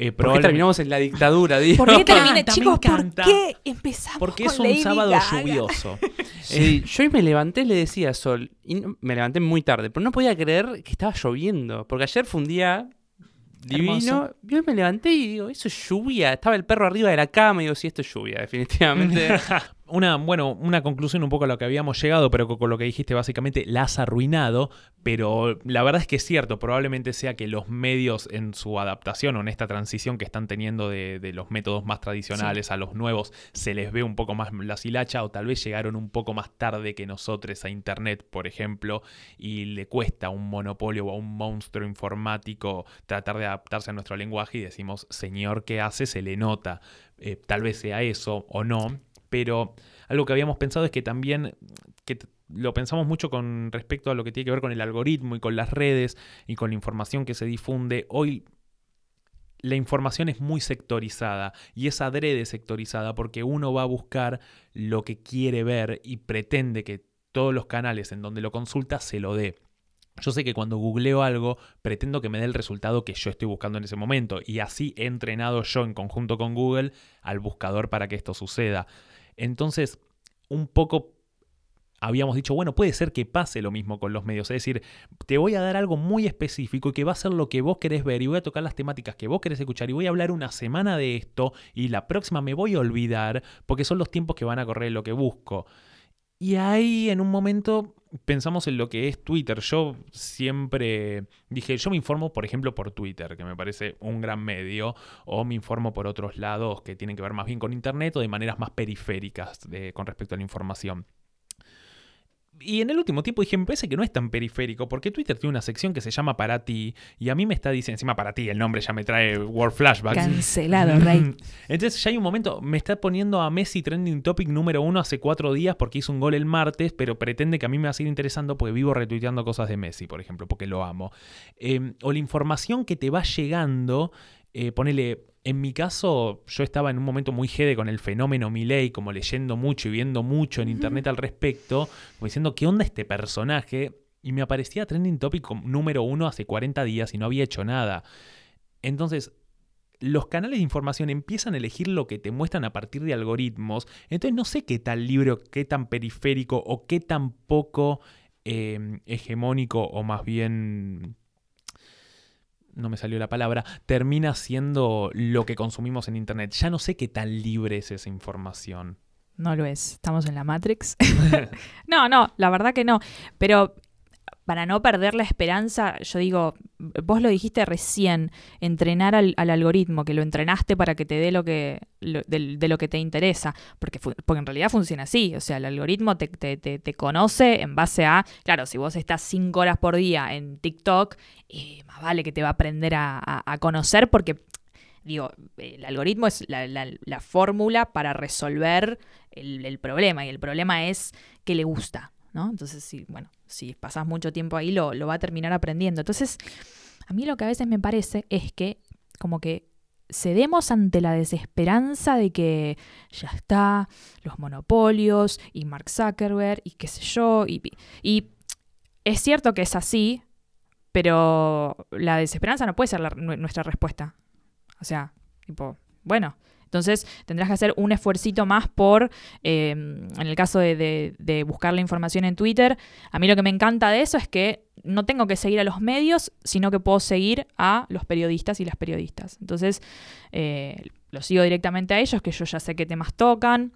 S2: eh,
S1: ¿Por qué terminamos en la dictadura, digo?
S4: ¿Por qué termina, <laughs> chicos? ¿Por qué empezamos
S2: Porque
S4: con
S2: es un
S4: Lady
S2: sábado
S4: Gaga?
S2: lluvioso. <laughs>
S1: Sí, yo hoy me levanté, le decía a Sol, y no- me levanté muy tarde, pero no podía creer que estaba lloviendo, porque ayer fue un día divino,
S4: Hermoso.
S1: y hoy me levanté y digo, eso es lluvia, estaba el perro arriba de la cama, y digo, sí, esto es lluvia, definitivamente. <laughs>
S2: Una, bueno, una conclusión un poco a lo que habíamos llegado, pero con, lo que dijiste básicamente la has arruinado, pero la verdad es que es cierto, probablemente sea que los medios en su adaptación o en esta transición que están teniendo de, de los métodos más tradicionales a los nuevos, se les ve un poco más la silacha o tal vez llegaron un poco más tarde que nosotros a Internet, por ejemplo, y le cuesta a un monopolio o a un monstruo informático tratar de adaptarse a nuestro lenguaje y decimos, señor, ¿qué hace? Se le nota. Eh, tal vez sea eso o no, pero algo que habíamos pensado es que también, que lo pensamos mucho con respecto a lo que tiene que ver con el algoritmo y con las redes y con la información que se difunde. Hoy la información es muy sectorizada y es adrede sectorizada porque uno va a buscar lo que quiere ver y pretende que todos los canales en donde lo consulta se lo dé. Yo sé que cuando googleo algo, pretendo que me dé el resultado que yo estoy buscando en ese momento. Y así he entrenado yo en conjunto con Google al buscador para que esto suceda. Entonces, un poco habíamos dicho, bueno, puede ser que pase lo mismo con los medios. Es decir, te voy a dar algo muy específico y que va a ser lo que vos querés ver y voy a tocar las temáticas que vos querés escuchar y voy a hablar una semana de esto y la próxima me voy a olvidar porque son los tiempos que van a correr lo que busco. Y ahí en un momento pensamos en lo que es Twitter. Yo siempre dije, yo me informo, por ejemplo, por Twitter, que me parece un gran medio, o me informo por otros lados que tienen que ver más bien con Internet o de maneras más periféricas de- con respecto a la información. Y en el último tiempo dije, me parece que no es tan periférico, porque Twitter tiene una sección que se llama Para ti, y a mí me está diciendo, encima para ti, el nombre ya me trae Word Flashbacks.
S4: Cancelado, Rey.
S2: Entonces ya hay un momento, me está poniendo a Messi trending topic número uno hace cuatro días porque hizo un gol el martes, pero pretende que a mí me va a seguir interesando porque vivo retuiteando cosas de Messi, por ejemplo, porque lo amo. Eh, o la información que te va llegando, eh, ponele, en mi caso, yo estaba en un momento muy jede con el fenómeno Milei, como leyendo mucho y viendo mucho en internet al respecto, como diciendo, ¿qué onda este personaje? Y me aparecía trending topic número uno hace 40 días y no había hecho nada. Entonces, los canales de información empiezan a elegir lo que te muestran a partir de algoritmos. Entonces no sé qué tan libre, o qué tan periférico o qué tan poco eh, hegemónico o más bien... No me salió la palabra, termina siendo lo que consumimos en Internet. Ya no sé qué tan libre es esa información.
S4: No lo es. Estamos en la Matrix. <laughs> <laughs> no, no, la verdad que no. Pero para no perder la esperanza, yo digo, vos lo dijiste recién, entrenar al, al algoritmo, que lo entrenaste para que te dé lo que lo- de, de lo que te interesa, porque, porque en realidad funciona así, o sea, el algoritmo te, te- te- te conoce en base a, claro, si vos estás cinco horas por día en TikTok, eh, más vale que te va a aprender a, a- a conocer porque... Digo, el algoritmo es la, la- la fórmula para resolver el, el problema y el problema es que le gusta, ¿no? Entonces, sí, bueno, si pasás mucho tiempo ahí lo, lo va a terminar aprendiendo. Entonces, a mí lo que a veces me parece es que como que cedemos ante la desesperanza de que ya está, los monopolios y Mark Zuckerberg y qué sé yo, y, y es cierto que es así, pero la desesperanza no puede ser nuestra respuesta. O sea, tipo, bueno, entonces tendrás que hacer un esfuercito más por, eh, en el caso de, buscar la información en Twitter, a mí lo que me encanta de eso es que no tengo que seguir a los medios, sino que puedo seguir a los periodistas y las periodistas. Entonces, eh, los sigo directamente a ellos, que yo ya sé qué temas tocan,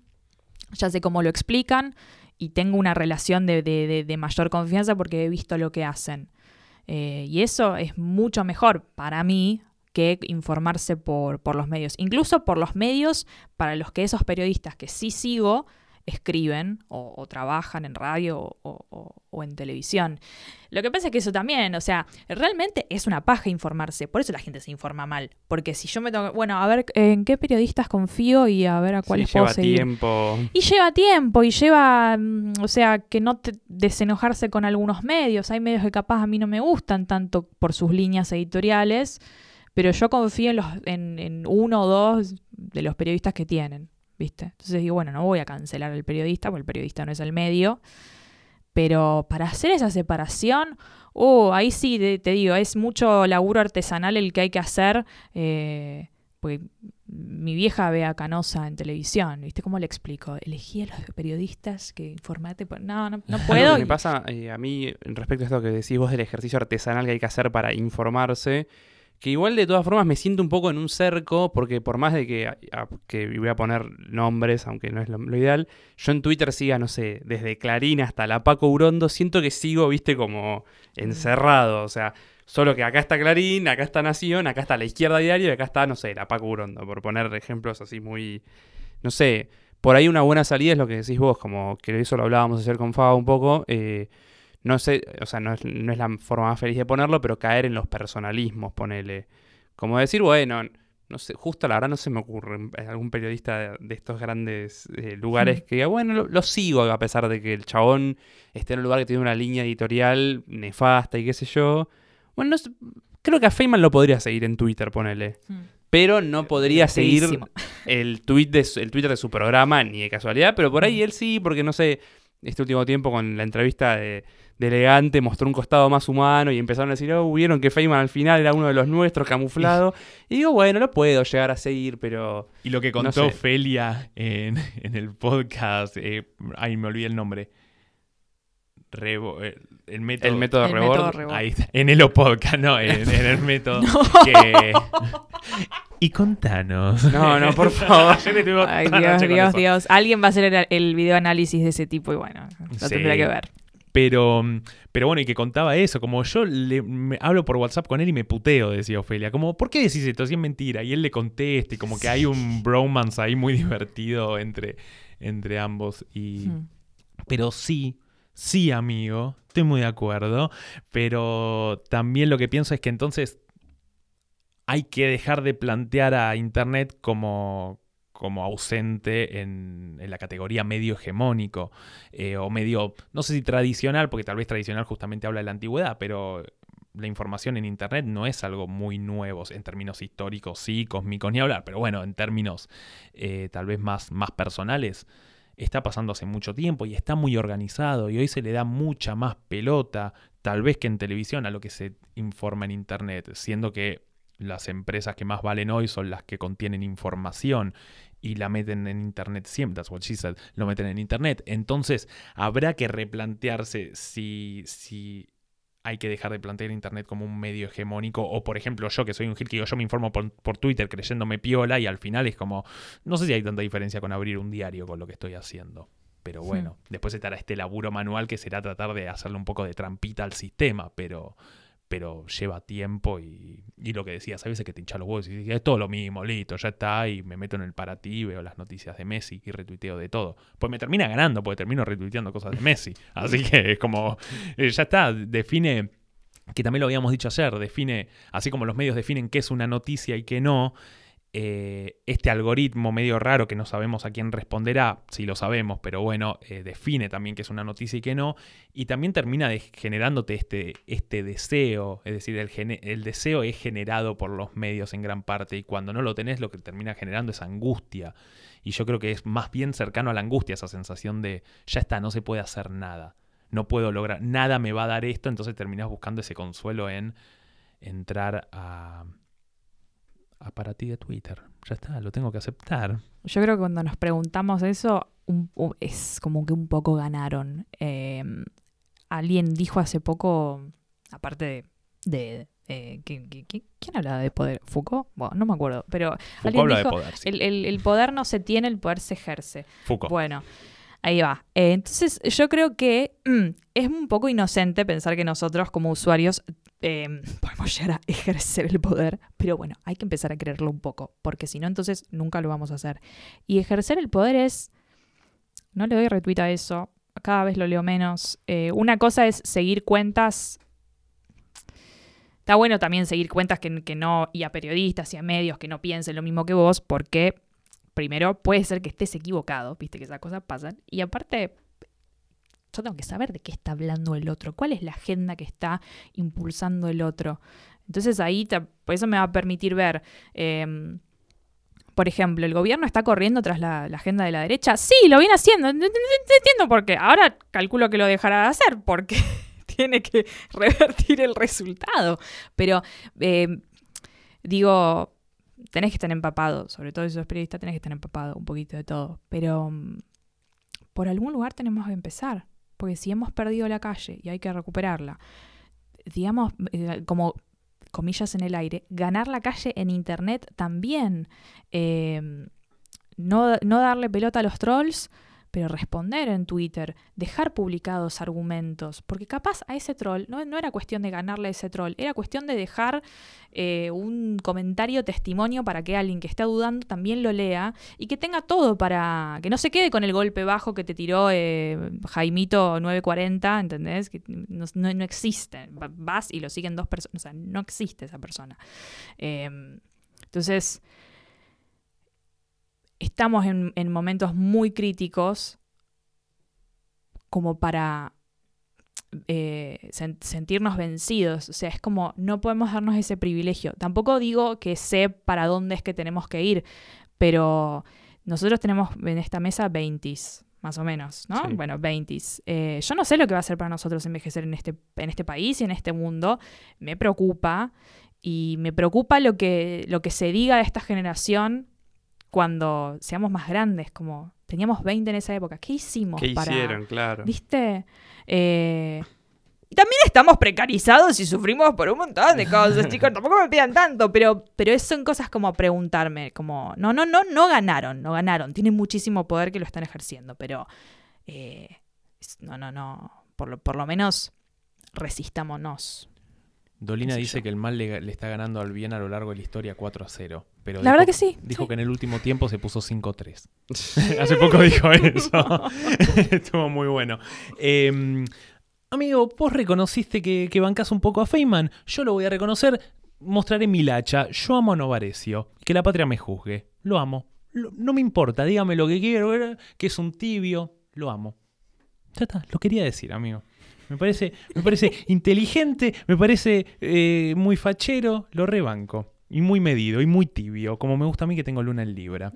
S4: ya sé cómo lo explican y tengo una relación de mayor confianza porque he visto lo que hacen. Eh, y eso es mucho mejor para mí que informarse por, por los medios. Incluso por los medios para los que esos periodistas que sí sigo escriben o, o trabajan en radio o, o- o en televisión. Lo que pasa es que eso también, o sea, realmente es una paja informarse, por eso la gente se informa mal, porque si yo me tengo, bueno, a ver en qué periodistas confío y a ver a
S1: Sí,
S4: cuáles puedo
S1: lleva
S4: seguir.
S1: tiempo.
S4: Y lleva tiempo y lleva, mm, o sea, que no te desenojarse con algunos medios. Hay medios que capaz a mí no me gustan tanto por sus líneas editoriales, pero yo confío en, los, en, en uno o dos de los periodistas que tienen, ¿viste? Entonces digo, bueno, no voy a cancelar al periodista, porque el periodista no es el medio, pero para hacer esa separación, oh, ahí sí te, te digo, es mucho laburo artesanal el que hay que hacer, eh, porque mi vieja ve a Canosa en televisión, ¿viste cómo le explico? Elegí a los periodistas que informate, por- no, no, no <laughs> puedo.
S1: que me pasa eh, a mí respecto a esto que decís vos del ejercicio artesanal que hay que hacer para informarse, que igual de todas formas me siento un poco en un cerco, porque por más de que, a- que voy a poner nombres, aunque no es lo, lo ideal, yo en Twitter siga, no sé, desde Clarín hasta la Paco Urondo, siento que sigo, viste, como encerrado, o sea, solo que acá está Clarín, acá está Nación, acá está la Izquierda Diario y acá está, no sé, la Paco Urondo, por poner ejemplos así muy, no sé, por ahí una buena salida es lo que decís vos, como que eso lo hablábamos ayer con Faba un poco. eh, no sé, o sea, no es, no es la forma más feliz de ponerlo, pero caer en los personalismos, ponele. Como decir, bueno, no sé, justo la verdad no se me ocurre eh, algún periodista de, de estos grandes eh, lugares
S4: Mm.
S1: que diga, bueno, lo, lo sigo a pesar de que el chabón esté en un lugar que tiene una línea editorial nefasta y qué sé yo. Bueno, no sé, creo que a Feynman lo podría seguir en Twitter, ponele.
S4: Mm.
S1: Pero no podría seguir el, tweet de su- el Twitter de su programa ni de casualidad, pero por ahí él sí, porque no sé, este último tiempo con la entrevista de, de Elegante mostró un costado más humano y empezaron a decir, oh, vieron que Feynman al final era uno de los nuestros camuflado. <laughs> y digo, bueno, lo puedo llegar a seguir, pero
S2: Y lo que
S1: No
S2: contó
S1: sé.
S2: Felia en, en el podcast, eh, ay, me olvidé el nombre. Rebo- eh, el método.
S1: el método
S4: El
S1: Rebord.
S4: método Rebord.
S2: Ahí está, en el podcast, no, en, <laughs> en el método.
S4: No.
S2: que- Y contanos.
S1: No, no, por <laughs> favor.
S4: Ay, Dios, Dios. Dios. Alguien va a hacer el, el video análisis de ese tipo y bueno, lo
S2: Sí.
S4: tendrá que ver.
S2: Pero, pero bueno, y que contaba eso, como yo le me- hablo por WhatsApp con él y me puteo, decía Ofelia, como, ¿por qué decís esto? Si es mentira. Y él le contesta, y como que hay un bromance ahí muy <laughs> divertido entre, entre ambos. Y,
S4: Mm.
S2: Pero sí, sí, amigo, estoy muy de acuerdo. Pero también lo que pienso es que entonces hay que dejar de plantear a Internet como, como ausente en, en la categoría medio hegemónico eh, o medio, no sé si tradicional, porque tal vez tradicional justamente habla de la antigüedad, pero la información en Internet no es algo muy nuevo en términos históricos, sí, cósmicos, ni hablar, pero bueno, en términos eh, tal vez más, más personales, está pasando hace mucho tiempo y está muy organizado y hoy se le da mucha más pelota, tal vez que en televisión, a lo que se informa en Internet, siendo que las empresas que más valen hoy son las que contienen información y la meten en internet siempre, that's what she said, lo meten en internet. Entonces, habrá que replantearse si, si hay que dejar de plantear internet como un medio hegemónico o, por ejemplo, yo que soy un gil que yo me informo por, por Twitter creyéndome piola y al final es como, no sé si hay tanta diferencia con abrir un diario con lo que estoy haciendo. Pero bueno, después estará este laburo manual que será tratar de hacerle un poco de trampita al sistema, pero pero lleva tiempo y, y lo que decías, a veces que te hincha los huevos y dices, es todo lo mismo, listo, ya está, y me meto en el para ti, veo las noticias de Messi y retuiteo de todo. Pues me termina ganando, porque termino retuiteando cosas de Messi. <laughs> Así que es como, eh, ya está, define, que también lo habíamos dicho ayer, define, así como los medios definen qué es una noticia y qué no, eh, este algoritmo medio raro que no sabemos a quién responderá, si lo sabemos, pero bueno, eh, define también qué es una noticia y qué no, y también termina generándote este, este deseo, es decir, el, el deseo es generado por los medios en gran parte, y cuando no lo tenés lo que termina generando es angustia, y yo creo que es más bien cercano a la angustia esa sensación de, ya está, no se puede hacer nada, no puedo lograr, nada me va a dar esto, entonces terminás buscando ese consuelo en entrar a a para ti de Twitter. Ya está, lo tengo que aceptar.
S4: Yo creo que cuando nos preguntamos eso, un- es como que un poco ganaron. Eh, alguien dijo hace poco, aparte de... de eh, ¿qui- qui- qui- ¿Quién hablaba de poder? ¿Foucault? Bueno, no me acuerdo, pero
S2: Foucault
S4: Alguien
S2: habla de poder. sí.
S4: el, el- el poder no se tiene, el poder se ejerce.
S2: Foucault.
S4: Bueno, ahí va. Eh, entonces, yo creo que mm, <clears throat> es un poco inocente pensar que nosotros como usuarios eh, podemos llegar a ejercer el poder, pero bueno, hay que empezar a creerlo un poco, porque si no, entonces nunca lo vamos a hacer. Y ejercer el poder es no le doy retweet a eso. Cada vez lo leo menos. Eh, una cosa es seguir cuentas. Está bueno también seguir cuentas que, que no, y a periodistas y a medios que no piensen lo mismo que vos, porque primero puede ser que estés equivocado, viste que esas cosas pasan. Y aparte, yo tengo que saber de qué está hablando el otro, cuál es la agenda que está impulsando el otro. Entonces ahí, te- por eso me va a permitir ver, eh, por ejemplo, el gobierno está corriendo tras la, agenda de la derecha. Sí, lo viene haciendo. Entiendo por qué. Ahora calculo que lo dejará de hacer porque <laughs> tiene que <laughs> revertir el resultado. Pero eh, digo, tenés que estar empapado, sobre todo si sos periodista, tenés que estar empapado un poquito de todo. Pero mm, por algún lugar tenemos que empezar. Porque si hemos perdido la calle y hay que recuperarla, digamos, eh, como comillas en el aire, ganar la calle en Internet también. Eh, no, no darle pelota a los trolls, pero responder en Twitter, dejar publicados argumentos, porque capaz a ese troll no, era cuestión de ganarle a ese troll, era cuestión de dejar eh, un comentario, testimonio para que alguien que está dudando también lo lea y que tenga todo para que no se quede con el golpe bajo que te tiró eh, Jaimito 940, ¿entendés? Que no, no- no existe. Va- Vas y lo siguen dos personas, o sea, no existe esa persona. Eh, entonces, estamos en, en momentos muy críticos como para eh, sen- sentirnos vencidos. O sea, es como no podemos darnos ese privilegio. Tampoco digo que sé para dónde es que tenemos que ir, pero nosotros tenemos en esta mesa 20 más o menos, ¿no?
S1: Sí.
S4: Bueno, 20 Eh, yo no sé lo que va a ser para nosotros envejecer en este, en este país y en este mundo. Me preocupa. Y me preocupa lo que, lo que se diga de esta generación cuando seamos más grandes, como teníamos 20 en esa época. ¿Qué hicimos
S1: ¿Qué
S4: para...?
S1: hicieron? Claro.
S4: ¿Viste? Eh, y también estamos precarizados y sufrimos por un montón de cosas, chicos. <laughs> Tampoco me pidan tanto, pero, pero es- son cosas como preguntarme, como, no, no, no, no ganaron, no ganaron. Tienen muchísimo poder que lo están ejerciendo, pero eh, no, no, no. Por lo, por lo menos resistámonos.
S2: Dolina dice
S4: yo.
S2: que el mal le, le está ganando al bien a lo largo de la historia 4 a 0. Pero
S4: La
S2: dijo-
S4: verdad que sí.
S2: Dijo
S4: sí.
S2: que en el último tiempo se puso 5 a 3. Hace poco dijo <laughs> eso. <laughs> Estuvo muy bueno. Eh, amigo, vos reconociste que, que bancás un poco a Feynman. Yo lo voy a reconocer. Mostraré mi lacha. Yo amo a Novarecio. Que la patria me juzgue. Lo amo. Lo- no me importa. Dígame lo que quiero. eh, Que es un tibio. Lo amo. Ya está. Lo quería decir, amigo. Me parece, me parece <laughs> inteligente. Me parece eh, muy fachero. Lo rebanco. Y muy medido. Y muy tibio. Como me gusta a mí que tengo luna en Libra.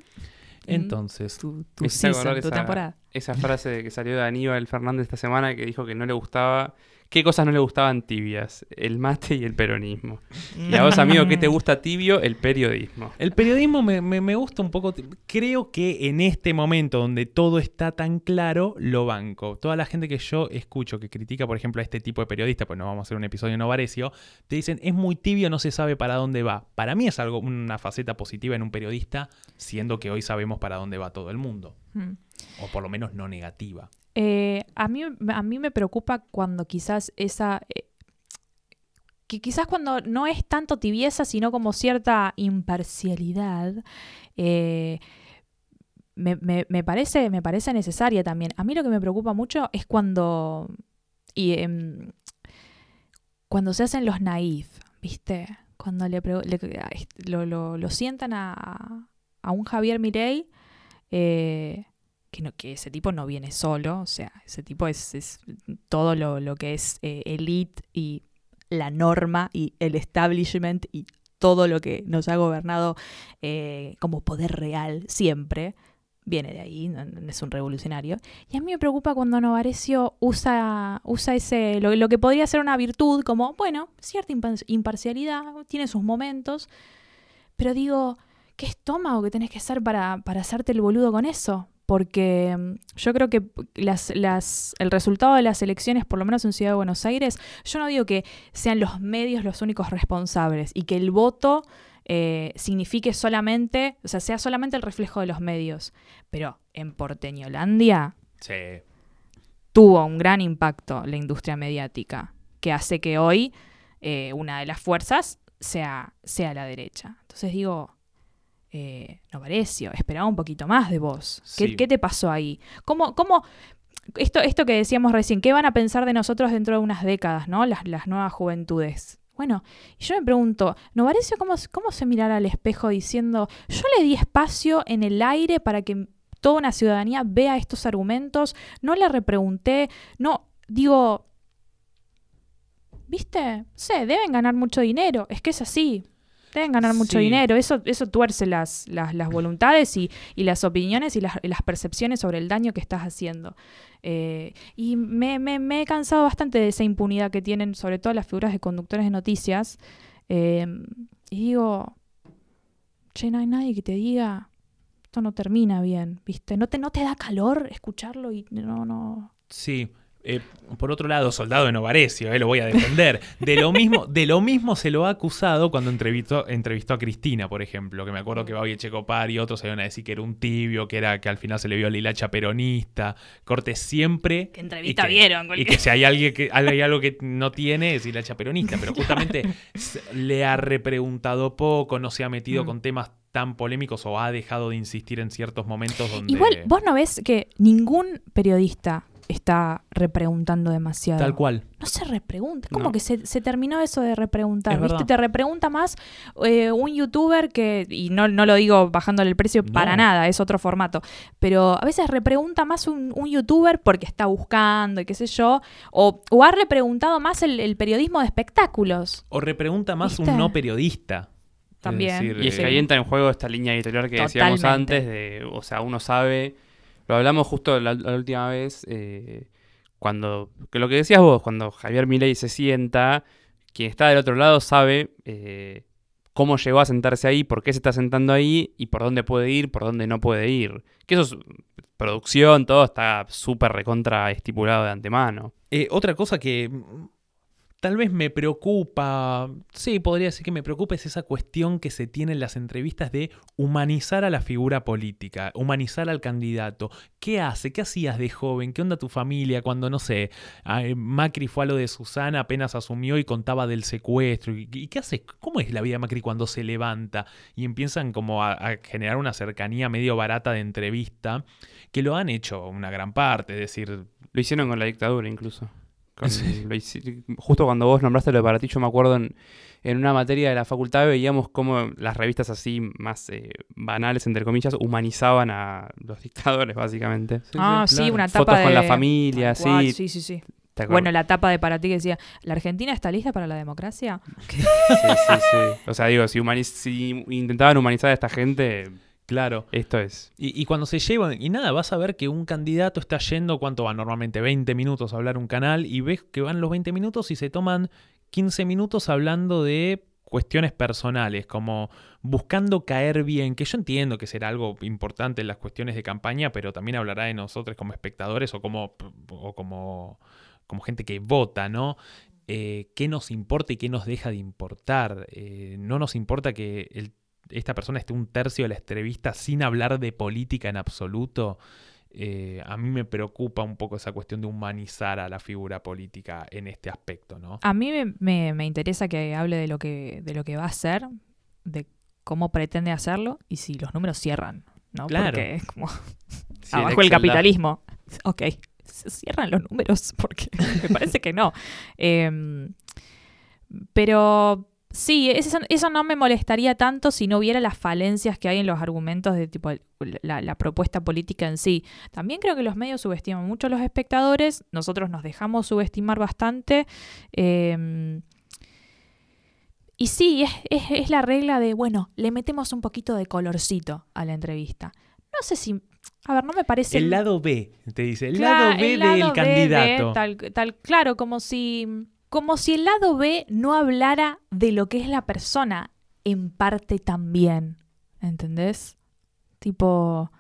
S2: Entonces.
S4: Tu, tu season, temporada.
S1: Esa frase de que salió de Aníbal Fernández esta semana que dijo que no le gustaba. ¿Qué cosas no le gustaban tibias? El mate y el peronismo. Y a vos, amigo, ¿qué te gusta tibio? El periodismo.
S2: El periodismo me, me- me gusta un poco. Creo que en este momento donde todo está tan claro, lo banco. Toda la gente que yo escucho que critica, por ejemplo, a este tipo de periodista, pues no vamos a hacer un episodio Novarecio, te dicen es muy tibio, no se sabe para dónde va. Para mí es algo, una faceta positiva en un periodista, siendo que hoy sabemos para dónde va todo el mundo.
S4: Mm.
S2: O por lo menos no negativa.
S4: Eh, a, mí, a mí me preocupa cuando quizás esa... eh, que quizás cuando no es tanto tibieza, sino como cierta imparcialidad, eh, me, me- me parece, me parece necesaria también. A mí lo que me preocupa mucho es cuando... Y, em, cuando se hacen los naif, ¿viste? Cuando le, le- lo, lo- lo sientan a, a un Javier Mirey, que, no, que ese tipo no viene solo, o sea, ese tipo es, es todo lo, lo que es eh, elite y la norma y el establishment y todo lo que nos ha gobernado eh, como poder real siempre. Viene de ahí, es un revolucionario. Y a mí me preocupa cuando Novarecio usa, usa ese, lo, lo que podría ser una virtud, como, bueno, cierta impa- imparcialidad, tiene sus momentos, pero digo, ¿qué estómago que tenés que ser para, para hacerte el boludo con eso? Porque mm, yo creo que las, las, el resultado de las elecciones, por lo menos en Ciudad de Buenos Aires, yo no digo que sean los medios los únicos responsables y que el voto eh, signifique solamente, o sea, sea solamente el reflejo de los medios. Pero en Porteñolandia
S2: Sí.
S4: tuvo un gran impacto la industria mediática, que hace que hoy eh, una de las fuerzas sea, sea la derecha. Entonces digo, eh, Novarecio, esperaba un poquito más de vos. ¿Qué,
S2: Sí.
S4: qué te pasó ahí? ¿Cómo, cómo esto, esto que decíamos recién, ¿qué van a pensar de nosotros dentro de unas décadas, ¿no? Las, las nuevas juventudes. Bueno, y yo me pregunto, ¿Novarecio cómo, cómo se mirará al espejo diciendo, yo le di espacio en el aire para que toda una ciudadanía vea estos argumentos, no le repregunté, no, digo, ¿viste? sé, deben ganar mucho dinero, es que es así. Deben ganar mucho
S2: Sí.
S4: dinero, eso, eso tuerce las, las, las voluntades y, y las opiniones y las, las percepciones sobre el daño que estás haciendo. Eh, y me, me- me he cansado bastante de esa impunidad que tienen, sobre todo las figuras de conductores de noticias. Eh, y digo, che, no hay nadie que te diga, esto no termina bien, ¿viste? ¿No te, no te da calor escucharlo y no, no...
S2: Sí. Eh, por otro lado, soldado de Novarecio, eh, lo voy a defender. De lo mismo, de lo mismo se lo ha acusado cuando entrevistó, entrevistó a Cristina, por ejemplo, que me acuerdo que Babi Echecopar y otros se iban a decir que era un tibio, que era que al final se le vio la hilacha peronista. Corte siempre.
S4: ¿Qué entrevista
S2: y que-
S4: vieron?
S2: Y que si hay alguien que hay algo que no tiene es hilacha peronista, pero justamente le ha repreguntado poco, no se ha metido
S4: Mm.
S2: con temas tan polémicos o ha dejado de insistir en ciertos momentos donde
S4: Igual, vos no ves que ningún periodista está repreguntando demasiado.
S2: tal cual.
S4: No se repregunta. ¿Cómo
S1: No.
S4: que se, se terminó eso de repreguntar?
S2: Es
S4: ¿Viste?
S2: verdad.
S4: Te repregunta más eh, un youtuber que, y no, no lo digo bajándole el precio
S2: No.
S4: para nada, es otro formato, pero a veces repregunta más un, un youtuber porque está buscando y qué sé yo, o, o ha repreguntado más el, el periodismo de espectáculos.
S2: O repregunta más
S4: ¿Viste?
S2: un no periodista. Es
S4: También.
S2: decir,
S1: Y es que
S2: eh,
S1: ahí entra en juego esta línea editorial que decíamos antes, de, o sea, uno sabe, lo hablamos justo la, última vez, eh, cuando, que lo que decías vos, cuando Javier Milei se sienta, quien está del otro lado sabe eh, cómo llegó a sentarse ahí, por qué se está sentando ahí y por dónde puede ir, por dónde no puede ir. Que eso es producción, todo está súper recontra estipulado de antemano.
S2: Eh, otra cosa que tal vez me preocupa, sí, podría decir que me preocupa es esa cuestión que se tiene en las entrevistas de humanizar a la figura política, humanizar al candidato. ¿Qué hace? ¿Qué hacías de joven? ¿Qué onda tu familia cuando, no sé, Macri fue a lo de Susana, apenas asumió y contaba del secuestro? ¿Y, y qué hace? ¿Cómo es la vida de Macri cuando se levanta? Y empiezan como a, a generar una cercanía medio barata de entrevista, que lo han hecho una gran parte, es decir,
S1: Lo hicieron con la dictadura incluso. Con-
S2: Sí.
S1: lo hici- justo cuando vos nombraste lo de para ti, yo me acuerdo en, en una materia de la facultad veíamos cómo las revistas así más eh, banales, entre comillas, humanizaban a los <laughs> dictadores, básicamente.
S4: ah, sí,
S2: claro.
S4: una tapa
S1: Fotos con la familia, sí.
S4: sí, sí, sí.
S1: ¿Te acuerdas?
S4: Bueno, la tapa de para ti que decía, ¿la Argentina está lista para la democracia? <laughs>
S1: Sí, sí, sí. O sea, digo, si, humaniz- si intentaban humanizar a esta gente,
S2: claro.
S1: esto es.
S2: Y, y cuando se llevan, y nada, vas a ver que un candidato está yendo, ¿cuánto va? Normalmente 20 minutos a hablar un canal, y ves que van los 20 minutos y se toman 15 minutos hablando de cuestiones personales, como buscando caer bien, que yo entiendo que será algo importante en las cuestiones de campaña, pero también hablará de nosotros como espectadores o como, o como, como gente que vota, ¿no? Eh, ¿Qué nos importa y qué nos deja de importar? Eh, no nos importa que el esta persona esté un tercio de la entrevista sin hablar de política en absoluto, eh, a mí me preocupa un poco esa cuestión de humanizar a la figura política en este aspecto, ¿no?
S4: A mí me, me- me interesa que hable de lo que, de lo que va a hacer, de cómo pretende hacerlo y si los números cierran, ¿no?
S2: Claro.
S4: Porque es como <laughs>
S1: Sí,
S4: abajo el
S1: Excel da-
S4: capitalismo. <laughs> Ok, se cierran los números <laughs> porque me parece que no. Em, pero sí, eso, eso no me molestaría tanto si no hubiera las falencias que hay en los argumentos de tipo la, la propuesta política en sí. También creo que los medios subestiman mucho a los espectadores, nosotros nos dejamos subestimar bastante. em, y sí, es, es- es la regla de, bueno, le metemos un poquito de colorcito a la entrevista. No sé si, a ver, no me parece...
S2: El lado B, te dice, el lado B
S4: el
S2: del
S4: de
S2: candidato.
S4: tal, tal- claro, como si, como si el lado B no hablara de lo que es la persona en parte también. ¿Entendés? Tipo,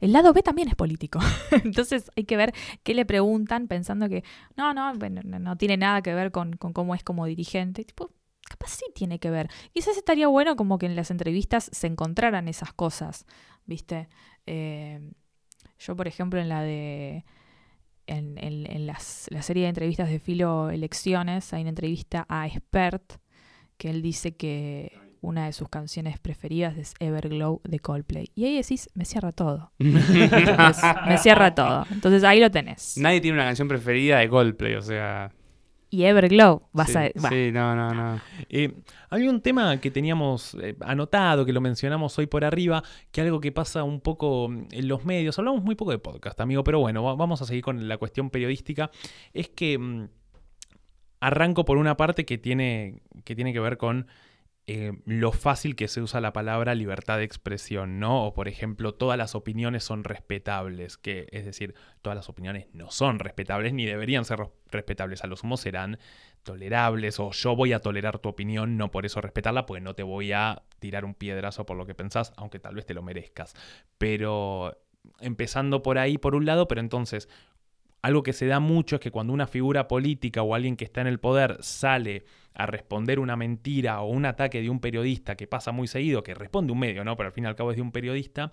S4: el lado B también es político. <laughs> Entonces hay que ver qué le preguntan pensando que no, no, no, tiene nada que ver con, con cómo es como dirigente. Tipo, capaz sí tiene que ver. Quizás estaría bueno como que en las entrevistas se encontraran esas cosas, ¿viste? Eh, yo, por ejemplo, en la de. En, en- en las- la serie de entrevistas de Filo Elecciones, hay una entrevista a Expert que él dice que. una de sus canciones preferidas es Everglow de Coldplay. Y ahí decís, me cierra todo. <laughs> Entonces, me cierra todo. Entonces ahí lo tenés.
S1: Nadie tiene una canción preferida de Coldplay, o sea.
S4: Y Everglow, vas
S1: sí,
S4: a... va.
S1: Sí, no, no, no.
S2: Eh, había un tema que teníamos eh, anotado, que lo mencionamos hoy por arriba, que algo que pasa un poco en los medios. Hablamos muy poco de podcast, amigo, pero bueno, va- vamos a seguir con la cuestión periodística. Es que mm, arranco por una parte que tiene que, tiene que ver con eh, lo fácil que se usa la palabra libertad de expresión, ¿no? O por ejemplo, todas las opiniones son respetables, que es decir, todas las opiniones no son respetables ni deberían ser res- respetables, a lo sumo serán tolerables o yo voy a tolerar tu opinión, no por eso respetarla, porque no te voy a tirar un piedrazo por lo que pensás, aunque tal vez te lo merezcas. Pero empezando por ahí, por un lado, pero entonces algo que se da mucho es que cuando una figura política o alguien que está en el poder sale a responder una mentira o un ataque de un periodista que pasa muy seguido, que responde un medio, ¿no? Pero al fin y al cabo es de un periodista,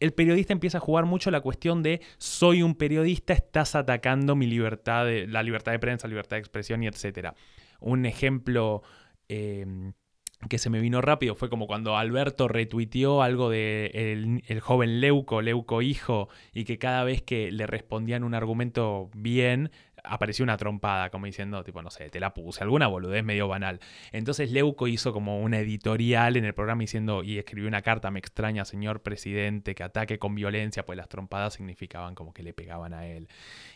S2: el periodista empieza a jugar mucho la cuestión de soy un periodista, estás atacando mi libertad, de, la libertad de prensa, libertad de expresión y etcétera. Un ejemplo eh, que se me vino rápido fue como cuando Alberto retuiteó algo de el joven Leuco, Leuco hijo, y que cada vez que le respondían un argumento bien, apareció una trompada, como diciendo, tipo, no sé, te la puse, alguna boludez medio banal. Entonces Leuco hizo como una editorial en el programa diciendo, y escribió una carta, me extraña, señor presidente, que ataque con violencia, pues las trompadas significaban como que le pegaban a él.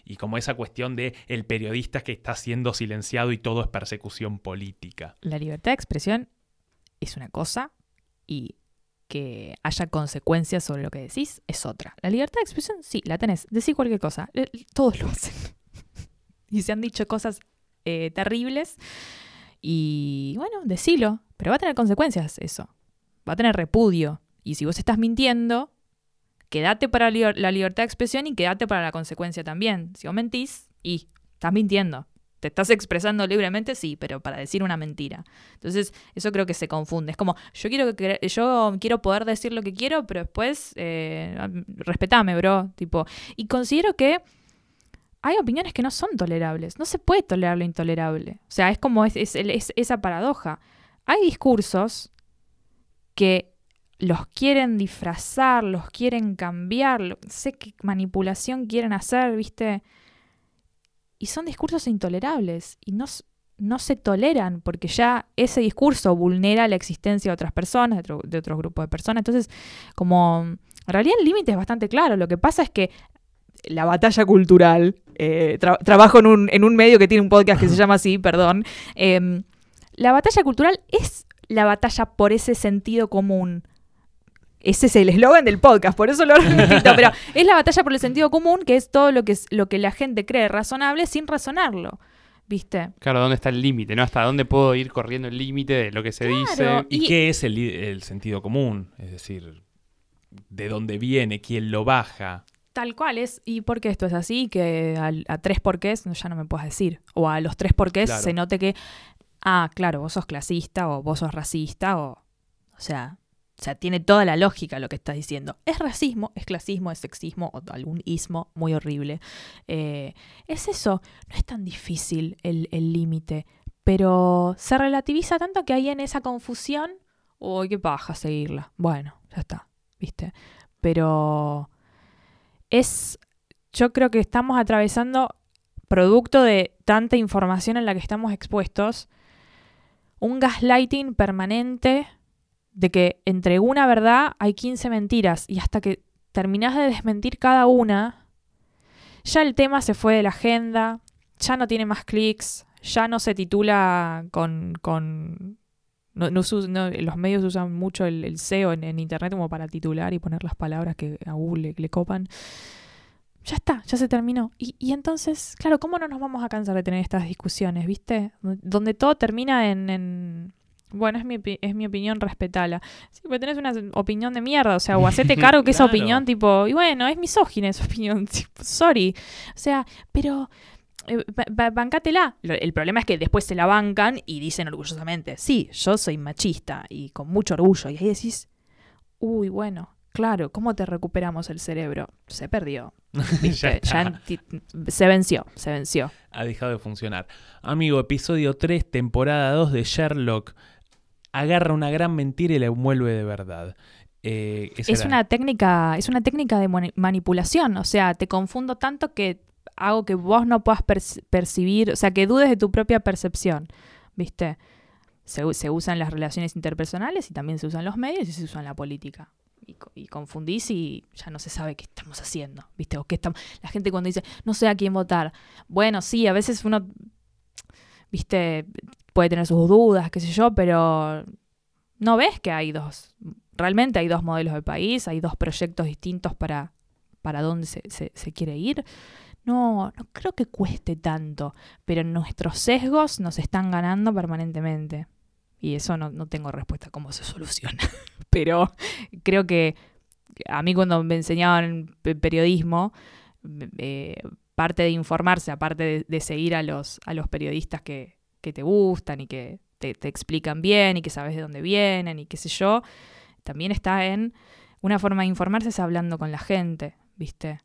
S2: Y como esa cuestión de el periodista que está siendo silenciado y todo es persecución política.
S4: La libertad de expresión es una cosa y que haya consecuencias sobre lo que decís es otra. La libertad de expresión, sí, la tenés. Decís cualquier cosa. Todos lo hacen. Y se han dicho cosas eh, terribles. Y bueno, decilo. Pero va a tener consecuencias eso. Va a tener repudio. Y si vos estás mintiendo, quédate para la liber- la libertad de expresión y quédate para la consecuencia también. Si vos mentís, y estás mintiendo. ¿Te estás expresando libremente? Sí, pero para decir una mentira. Entonces, eso creo que se confunde. Es como, yo quiero, yo quiero poder decir lo que quiero, pero después, eh, respetame, bro. Tipo, y considero que hay opiniones que no son tolerables. No se puede tolerar lo intolerable. O sea, es como es, es- es- esa paradoja. Hay discursos que los quieren disfrazar, los quieren cambiar, sé qué manipulación quieren hacer, ¿viste? Y son discursos intolerables y no, se toleran porque ya ese discurso vulnera la existencia de otras personas, de otro, de otro grupo de personas. Entonces, como en realidad el límite es bastante claro. Lo que pasa es que la batalla cultural, eh, tra- trabajo en un, en un medio que tiene un podcast que se <laughs> llama así, perdón. em, la batalla cultural es la batalla por ese sentido común. Ese es el eslogan del podcast, por eso lo <laughs> repito, pero es la batalla por el sentido común, que es todo lo que, es- lo que la gente cree razonable sin razonarlo. ¿Viste?
S1: Claro, ¿dónde está el límite? ¿No? ¿Hasta dónde puedo ir corriendo el límite de lo que se dice?
S2: ¿Y,
S4: Y-
S2: qué es el sentido común? Es decir, ¿de dónde viene? ¿Quién lo baja?
S4: Tal cual es. ¿Y por qué esto es así? Que al- a, tres porqués no, ya no me puedes decir. O a los tres porqués
S2: Claro.
S4: se note que, ah, claro, vos sos clasista o vos sos racista o... O sea, o sea, tiene toda la lógica lo que estás diciendo. Es racismo, es clasismo, es sexismo o algún ismo muy horrible. Eh, es eso. No es tan difícil el el límite. pero se relativiza tanto que ahí en esa confusión, uy, qué paja seguirla. Bueno, ya está, ¿viste? Pero es, yo creo que estamos atravesando, producto de tanta información en la que estamos expuestos, un gaslighting permanente de que entre una verdad hay 15 mentiras y hasta que terminás de desmentir cada una, ya el tema se fue de la agenda, ya no tiene más clics, ya no se titula con... con no, no no, los medios usan mucho el, el SEO en, en Internet como para titular y poner las palabras que a Google le, le copan. Ya está, ya se terminó. Y, y entonces, claro, ¿cómo no nos vamos a cansar de tener estas discusiones, viste? Donde todo termina en... en- bueno, es mi, es mi opinión, respetala. Sí, porque tenés una opinión de mierda, o sea, o hacete <laughs> cargo que esa opinión, tipo, y bueno, es misógina esa opinión, <laughs> tipo, sorry. O sea, pero eh, ba- ba- bancátela. Lo- El problema es que después se la bancan y dicen orgullosamente, sí, yo soy machista y con mucho orgullo. Y ahí decís, uy, bueno, claro, ¿cómo te recuperamos el cerebro? Se perdió. <laughs> se venció, se venció.
S2: ha dejado de funcionar. Amigo, episodio 3, temporada 2 de Sherlock. agarra una gran mentira y la envuelve de verdad. Eh,
S4: Es
S2: era-
S4: una técnica, es una técnica de mani- manipulación. O sea, te confundo tanto que hago que vos no puedas perci- percibir, o sea, que dudes de tu propia percepción. ¿Viste? Se, se usan las relaciones interpersonales y también se usan los medios y se usa en la política. Y, co- y confundís y ya no se sabe qué estamos haciendo, ¿viste? O qué estamos... La gente cuando dice, no sé a quién votar. Bueno, sí, a veces uno, ¿viste? Puede tener sus dudas, qué sé yo, pero no ves que hay dos, realmente hay dos modelos de país, hay dos proyectos distintos para, para dónde se- se quiere ir. No, no creo que cueste tanto, pero nuestros sesgos nos están ganando permanentemente. Y eso no, no tengo respuesta a cómo se soluciona. <laughs> pero creo que a mí cuando me enseñaban pe- periodismo, parte de informarse, aparte de, de seguir a los, a los periodistas que, que te gustan y que te, te explican bien y que sabes de dónde vienen y qué sé yo, también está en una forma de informarse es hablando con la gente, ¿viste?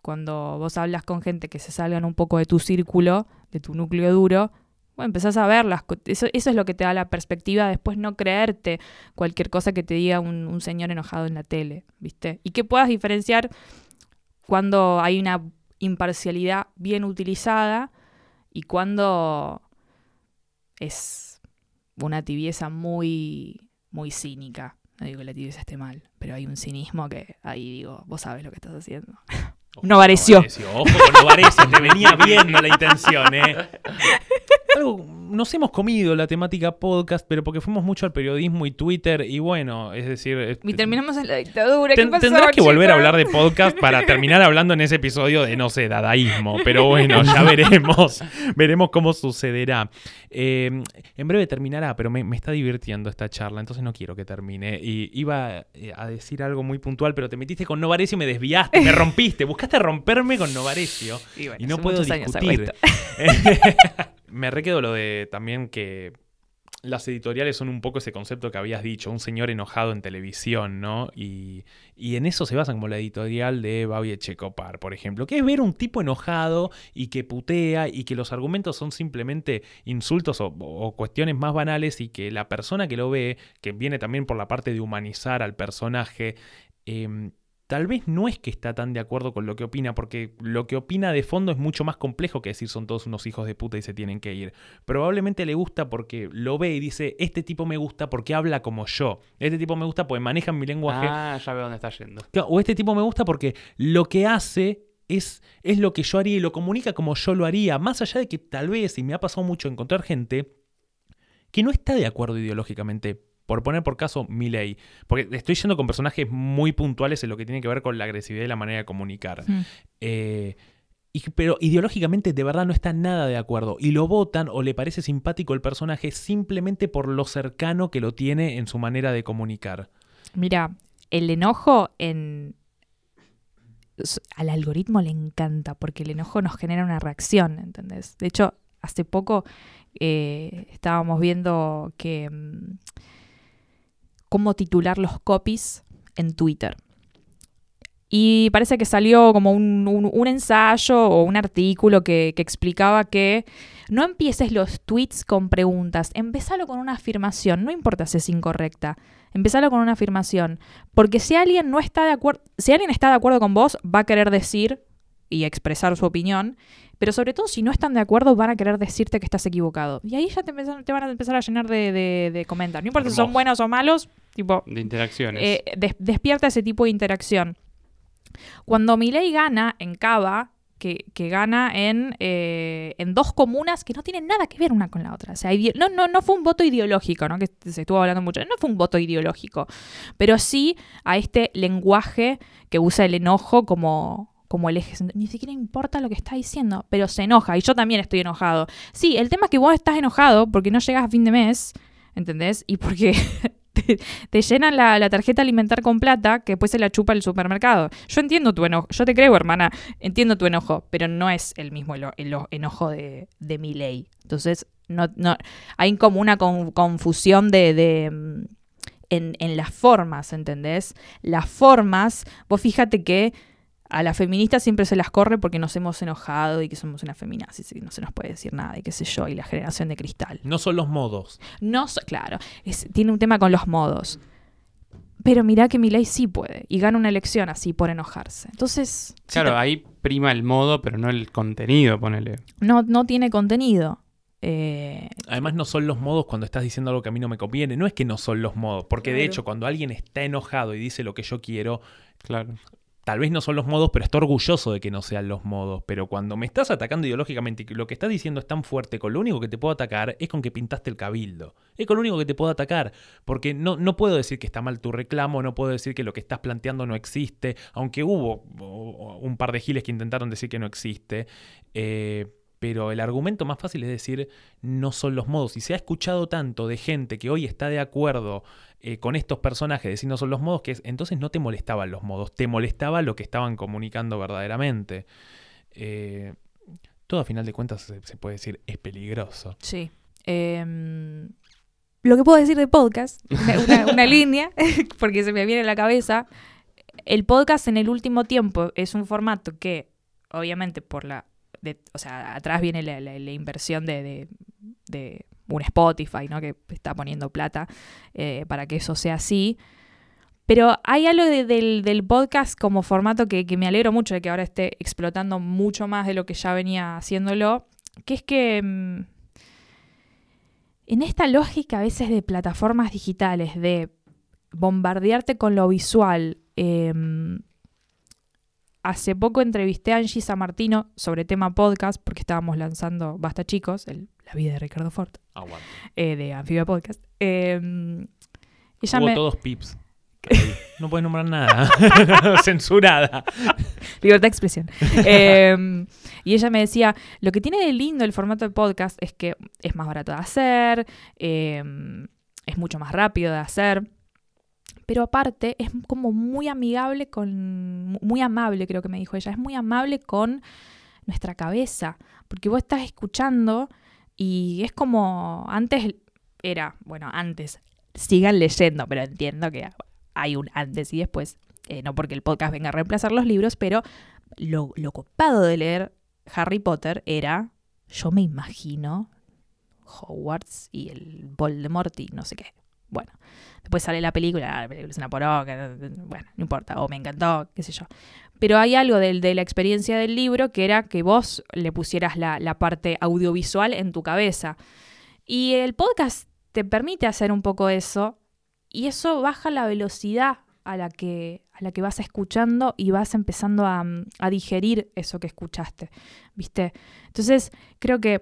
S4: Cuando vos hablas con gente que se salgan un poco de tu círculo, de tu núcleo duro, bueno, empezás a verlas. Eso, eso es lo que te da la perspectiva, después no creerte cualquier cosa que te diga un, un señor enojado en la tele, ¿viste? Y que puedas diferenciar cuando hay una imparcialidad bien utilizada y cuando es una tibieza muy, muy cínica. No digo que la tibieza esté mal, pero hay un cinismo que ahí digo, vos sabes lo que estás haciendo. <laughs>
S2: Ojo
S4: No
S2: con
S4: pareció.
S2: Novarecio, Ojo con Novarecio, te venía viendo la intención, ¿eh? <laughs> Algo- nos hemos comido la temática podcast, pero porque fuimos mucho al periodismo y Twitter, y bueno, es decir... este-
S4: Y terminamos en la dictadura. ¿Qué
S2: Ten-
S4: pasó,
S2: tendrás que volver a hablar de podcast para terminar hablando en ese episodio de, no sé, dadaísmo. Pero bueno, <laughs> ya veremos. veremos cómo sucederá. Eh, en breve terminará, pero me, me está divirtiendo esta charla, entonces no quiero que termine. Y iba eh, a decir algo muy puntual, pero te metiste con Novarecio y me desviaste, me rompiste. Buscaste romperme con Novarecio. <laughs>
S4: Y, bueno,
S2: Y no puedo discutir. <laughs> Me requedo lo de también que las editoriales son un poco ese concepto que habías dicho, un señor enojado en televisión, ¿no? Y, y en eso se basan como la editorial de Babi Echecopar, por ejemplo, que es ver un tipo enojado y que putea y que los argumentos son simplemente insultos o, o cuestiones más banales y que la persona que lo ve, que viene también por la parte de humanizar al personaje, em, tal vez no es que está tan de acuerdo con lo que opina, porque lo que opina de fondo es mucho más complejo que decir son todos unos hijos de puta y se tienen que ir. Probablemente le gusta porque lo ve y dice, este tipo me gusta porque habla como yo. Este tipo me gusta porque maneja mi lenguaje.
S1: Ah, ya veo dónde está yendo.
S2: O este tipo me gusta porque lo que hace es, es lo que yo haría y lo comunica como yo lo haría. Más allá de que tal vez, y me ha pasado mucho encontrar gente que no está de acuerdo ideológicamente. Por poner por caso Milley. Porque estoy yendo con personajes muy puntuales en lo que tiene que ver con la agresividad y la manera de comunicar. Eh, y- pero ideológicamente de verdad no está nada de acuerdo. Y lo votan o le parece simpático el personaje simplemente por lo cercano que lo tiene en su manera de comunicar.
S4: Mira, el enojo en al algoritmo le encanta porque el enojo nos genera una reacción, ¿entendés? De hecho, hace poco eh, estábamos viendo que mm, cómo titular los copies en Twitter. Y parece que salió como un, ensayo o un artículo que, que explicaba que no empieces los tweets con preguntas, empezalo con una afirmación, no importa si es incorrecta, empezalo con una afirmación, porque si alguien no está de acuerdo, si alguien está de acuerdo con vos, va a querer decir y expresar su opinión, pero sobre todo si no están de acuerdo, van a querer decirte que estás equivocado. Y ahí ya te, empezan- te van a empezar a llenar de, de- de comentarios. No importa si son buenos o malos, tipo,
S1: De interacciones.
S4: eh, des- despierta ese tipo de interacción. Cuando Milei gana en Cava, que, que gana en, eh, en dos comunas que no tienen nada que ver una con la otra. O sea, no, no, no fue un voto ideológico, ¿no? que se estuvo hablando mucho. No fue un voto ideológico, pero sí a este lenguaje que usa el enojo como, como el eje. Ni siquiera importa lo que está diciendo, pero se enoja. Y yo también estoy enojado. Sí, el tema es que vos estás enojado porque no llegas a fin de mes, ¿entendés? Y porque <laughs> te, te llenan la, tarjeta alimentar con plata que después se la chupa el supermercado. Yo entiendo tu enojo, yo te creo, hermana, entiendo tu enojo, pero no es el mismo elo- enojo de, mi ley. Entonces, no, hay como una con- confusión de... de, mm, en, en las formas, ¿entendés? Las formas, vos fíjate que a las feministas siempre se las corre porque nos hemos enojado y que somos unas feminazis y no se nos puede decir nada y qué sé yo, y la generación de cristal.
S2: No son los modos.
S4: No, so- claro, es- tiene un tema con los modos. Pero mirá que Milei sí puede y gana una elección así por enojarse. Entonces, sí
S1: Claro,
S4: te-
S1: ahí prima el modo, pero no el contenido, ponele.
S4: no, no tiene contenido. Eh,
S2: Además, no son los modos cuando estás diciendo algo que a mí no me conviene. No es que no son los modos, porque de hecho, cuando alguien está enojado y dice lo que yo quiero,
S1: Claro.
S2: Tal vez no son los modos, pero está orgulloso de que no sean los modos. Pero cuando me estás atacando ideológicamente y lo que estás diciendo es tan fuerte, con lo único que te puedo atacar es con que pintaste el cabildo. Es con lo único que te puedo atacar. Porque no, no puedo decir que está mal tu reclamo, no puedo decir que lo que estás planteando no existe, aunque hubo un par de giles que intentaron decir que no existe. Eh, pero el argumento más fácil es decir, no son los modos. Y se ha escuchado tanto de gente que hoy está de acuerdo eh, con estos personajes, decir no son los modos, que es, entonces no te molestaban los modos, te molestaba lo que estaban comunicando verdaderamente. Eh, todo a final de cuentas se, se puede decir es peligroso.
S4: sí. Em, lo que puedo decir de podcast, una, una- <laughs> una línea, <laughs> porque se me viene a la cabeza. El podcast en el último tiempo es un formato que, obviamente, por la. O sea, atrás viene la, inversión de, de- un Spotify, ¿no? Que está poniendo plata eh, para que eso sea así. Pero hay algo de- del, del podcast como formato que, que me alegro mucho de que ahora esté explotando mucho más de lo que ya venía haciéndolo, que es que mm, en esta lógica a veces de plataformas digitales, de bombardearte con lo visual, em, hace poco entrevisté a Angie Samartino sobre tema podcast, porque estábamos lanzando Basta Chicos, el- la vida de Ricardo Ford, eh, de Anfibia Podcast. Em, ella
S2: Hubo
S4: me-
S2: todos pips. <laughs> No puedes nombrar nada. <laughs> Censurada.
S4: Libertad de expresión. Eh, y ella me decía, lo que tiene de lindo el formato de podcast es que es más barato de hacer, eh, es mucho más rápido de hacer, pero aparte es como muy amigable con, muy amable creo que me dijo ella, es muy amable con nuestra cabeza, porque vos estás escuchando y es como antes era, bueno, antes, sigan leyendo, pero entiendo que hay un antes y después eh, no porque el podcast venga a reemplazar los libros, pero lo, lo copado de leer Harry Potter era, yo me imagino, Hogwarts y el Voldemort y no sé qué. Bueno, después sale la película, ah, la película es una poronga, bueno, no importa, o me encantó, qué sé yo. Pero hay algo del- de la experiencia del libro que era que vos le pusieras la, la parte audiovisual en tu cabeza. Y el podcast te permite hacer un poco eso, y eso baja la velocidad a la que, a la que vas escuchando y vas empezando a, a digerir eso que escuchaste, ¿viste? Entonces, creo que,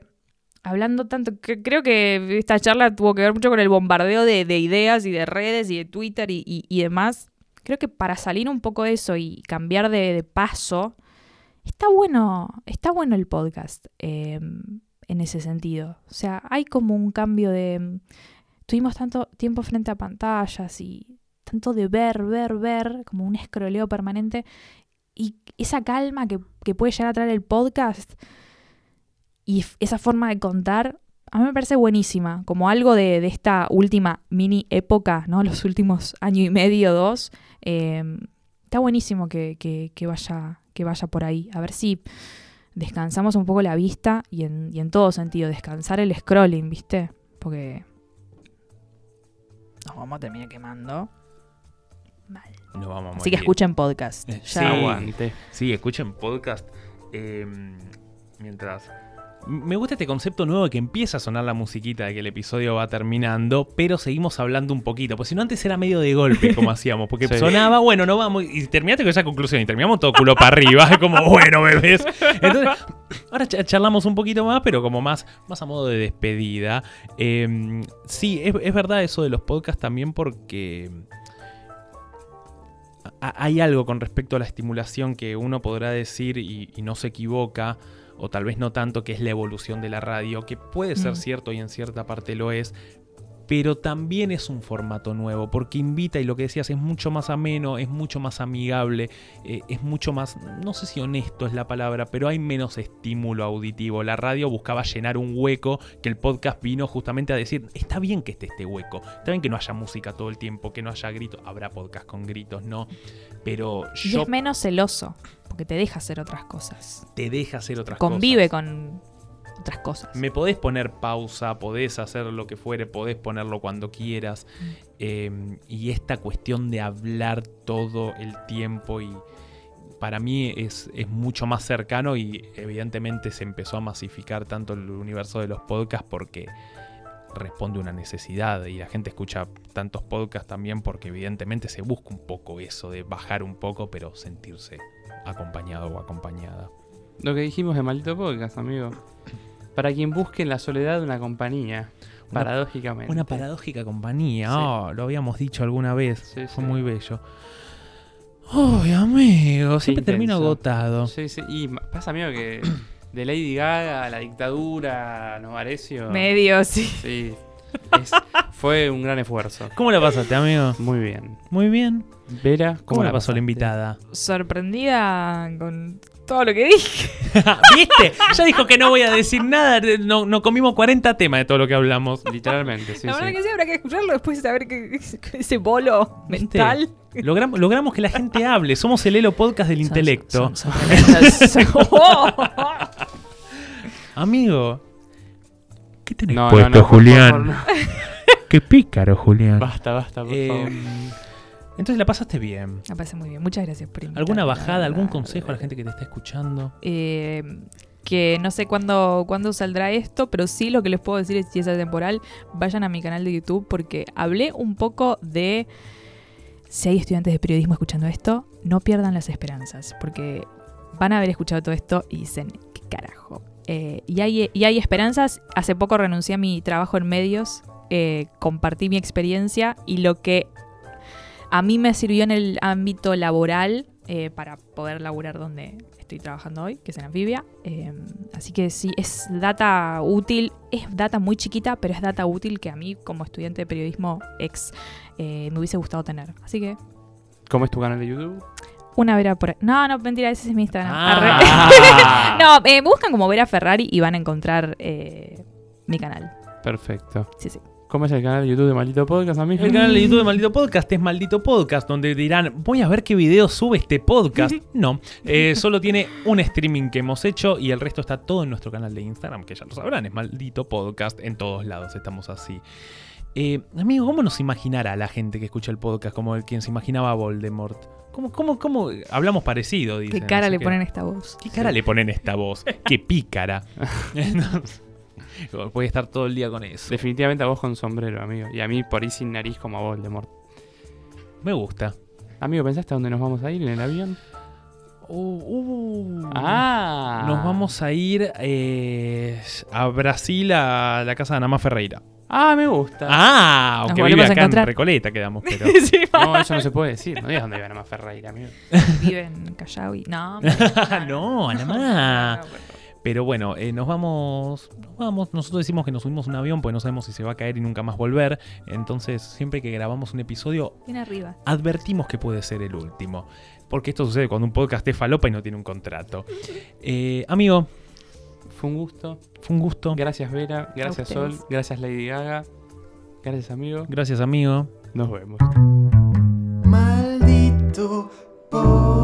S4: hablando tanto, cre- creo que esta charla tuvo que ver mucho con el bombardeo de, de ideas y de redes y de Twitter y, demás. Creo que para salir un poco de eso y cambiar de, paso, está bueno, está bueno el podcast eh, en ese sentido. O sea, hay como un cambio de... Tuvimos tanto tiempo frente a pantallas y tanto de ver, ver, ver, como un escroleo permanente. Y esa calma que puede llegar a traer el podcast y esa forma de contar, a mí me parece buenísima. Como algo de, de esta última mini época, ¿no? <laughs> Los últimos año y medio, dos. eh, está buenísimo que, que- que vaya, que vaya por ahí. A ver si descansamos un poco la vista y en, y en todo sentido, descansar el scrolling, ¿viste? Porque nos vamos a terminar quemando. Mal.
S2: No vamos a
S4: Así que
S2: morir.
S4: escuchen podcast.
S2: Eh,
S4: Ya-
S2: sí.
S1: Aguante.
S2: Sí, escuchen podcast. eh, mientras. Me gusta este concepto nuevo de que empieza a sonar la musiquita de que el episodio va terminando, pero seguimos hablando un poquito. Pues si no, antes era medio de golpe como <laughs> hacíamos, porque
S1: Sí.
S2: sonaba, bueno, no vamos. Y terminaste con esa conclusión y terminamos todo culo para arriba, como bueno, bebés. Entonces, ahora cha- charlamos un poquito más, pero como más, más a modo de despedida. Eh, sí, es, es verdad eso de los podcasts también, porque hay algo con respecto a la estimulación que uno podrá decir y, y no se equivoca, o tal vez no tanto, que es la evolución de la radio, que puede ser
S4: Mm.
S2: cierto y en cierta parte lo es, pero también es un formato nuevo, porque invita, y lo que decías, es mucho más ameno, es mucho más amigable, eh, es mucho más, no sé si honesto es la palabra, pero hay menos estímulo auditivo. La radio buscaba llenar un hueco que el podcast vino justamente a decir, está bien que esté este hueco, está bien que no haya música todo el tiempo, que no haya gritos, habrá podcast con gritos, ¿no? Pero
S4: Y
S2: yo
S4: es menos celoso. porque te deja hacer otras cosas.
S2: Te deja hacer otras
S4: Convive
S2: cosas.
S4: con otras cosas.
S2: Me podés poner pausa, podés hacer lo que fuere, podés ponerlo cuando quieras.
S4: Mm.
S2: Eh, y esta cuestión de hablar todo el tiempo y para mí es, es mucho más cercano y evidentemente se empezó a masificar tanto el universo de los podcasts porque responde a una necesidad y la gente escucha tantos podcasts también porque evidentemente se busca un poco eso de bajar un poco pero sentirse acompañado o acompañada.
S1: Lo que dijimos de Maldito Podcast, amigo. Para quien busque en la soledad una compañía,
S2: Una-
S1: paradójicamente.
S2: Una paradójica compañía,
S1: Sí.
S2: oh, lo habíamos dicho alguna vez,
S1: Sí,
S2: fue
S1: sí.
S2: muy bello. Ay, amigo, siempre
S1: intenso.
S2: termino agotado.
S1: Sí, sí. Y pasa, amigo, que de Lady Gaga a la dictadura, Novarecio.
S4: Medio, sí.
S1: Sí. Es- fue un gran esfuerzo.
S2: ¿Cómo la pasaste, amigo?
S1: Muy bien.
S2: Muy bien.
S1: Vera,
S2: ¿Cómo, la pasó
S1: pasaste?
S2: la invitada?
S4: Sorprendida con todo lo que dije. <laughs>
S2: ¿Viste? Ya dijo que no voy a decir nada. No, no comimos 40 temas de todo lo que hablamos.
S1: Literalmente, sí,
S4: la verdad
S1: sí.
S4: que sí, habrá que escucharlo después de saber que ese bolo
S2: ¿Viste?
S4: mental.
S2: Logramos, logramos que la gente hable. Somos el Elo Podcast del intelecto.
S4: Son- son- son <laughs> tremendas. <laughs> Oh.
S2: Amigo. ¿Qué tenés
S1: No,
S2: puesto,
S1: no, no, por
S2: Julián?
S1: favor, no.
S2: Qué pícaro, Julián.
S1: Basta, basta, por
S2: Eh,
S1: favor.
S2: Entonces la pasaste bien.
S4: Me parece muy bien. Muchas gracias por invitarme,
S2: ¿Alguna
S4: la
S2: bajada, algún consejo a la gente que te está escuchando?
S4: Eh, que no sé cuándo, cuándo saldrá esto, pero sí lo que les puedo decir es si es temporal, vayan a mi canal de YouTube porque hablé un poco de si hay estudiantes de periodismo escuchando esto, no pierdan las esperanzas, porque van a haber escuchado todo esto y dicen, ¿qué carajo? Eh, y, hay, y hay esperanzas. Hace poco renuncié a mi trabajo en medios, eh, compartí mi experiencia y lo que a mí me sirvió en el ámbito laboral eh, para poder laburar donde estoy trabajando hoy, que es en Anfibia. Eh, así que sí, es data útil, es data muy chiquita, pero es data útil que a mí como estudiante de periodismo ex eh, me hubiese gustado tener. Así que
S1: ¿Cómo es tu canal de YouTube?
S4: una Vera por ahí. No, no, mentira, ese es mi Instagram.
S2: Ah. <laughs>
S4: No, eh, me buscan como Vera Ferrari y van a encontrar mi canal.
S1: Perfecto.
S4: Sí, sí.
S1: ¿Cómo es el canal de YouTube de Maldito Podcast, amigo?
S2: El canal de YouTube de Maldito Podcast es Maldito Podcast, donde dirán, voy a ver qué video sube este podcast. <laughs> No, eh, solo tiene un streaming que hemos hecho y el resto está todo en nuestro canal de Instagram, que ya lo sabrán, es Maldito Podcast, en todos lados estamos así. Eh, amigo, ¿cómo nos imaginará la gente que escucha el podcast como el quien se imaginaba a Voldemort? ¿Cómo, cómo, cómo? Hablamos parecido, dicen.
S4: ¿Qué cara le
S2: que-
S4: ponen esta voz?
S2: ¿Qué cara le ponen esta voz? ¡Qué pícara! <laughs> <laughs> Voy a estar todo el día con eso.
S1: Definitivamente a vos con sombrero, amigo. Y a mí por ahí sin nariz como a Voldemort.
S2: Me gusta.
S1: Amigo, ¿pensaste a dónde nos vamos a ir en el avión?
S2: Uh, uh.
S1: Ah.
S2: Nos vamos a ir eh, a Brasil a la casa de Anamá Ferreira.
S1: Ah, me gusta.
S2: Ah, aunque vive acá en
S4: encontrar.
S2: Recoleta quedamos, <laughs> pero...
S4: Sí, <laughs>
S1: No, eso no se puede decir. No digas dónde iban a más Ferreira, amigo.
S4: Vive en Callao y... No,
S2: no, Anamá. Pero bueno, eh, nos vamos, vamos. Nosotros decimos que nos subimos un avión porque no sabemos si se va a caer y nunca más volver. Entonces, siempre que grabamos un episodio,
S4: Bien
S2: advertimos que puede ser el último. Porque esto sucede cuando un podcast es falopa y no tiene un contrato. <laughs> Eh, amigo.
S1: Fue un gusto.
S2: Fue un gusto.
S1: Gracias, Vera. Gracias, Sol. Gracias, Lady Gaga. Gracias, amigo.
S2: Gracias, amigo.
S1: Nos vemos. Maldito por...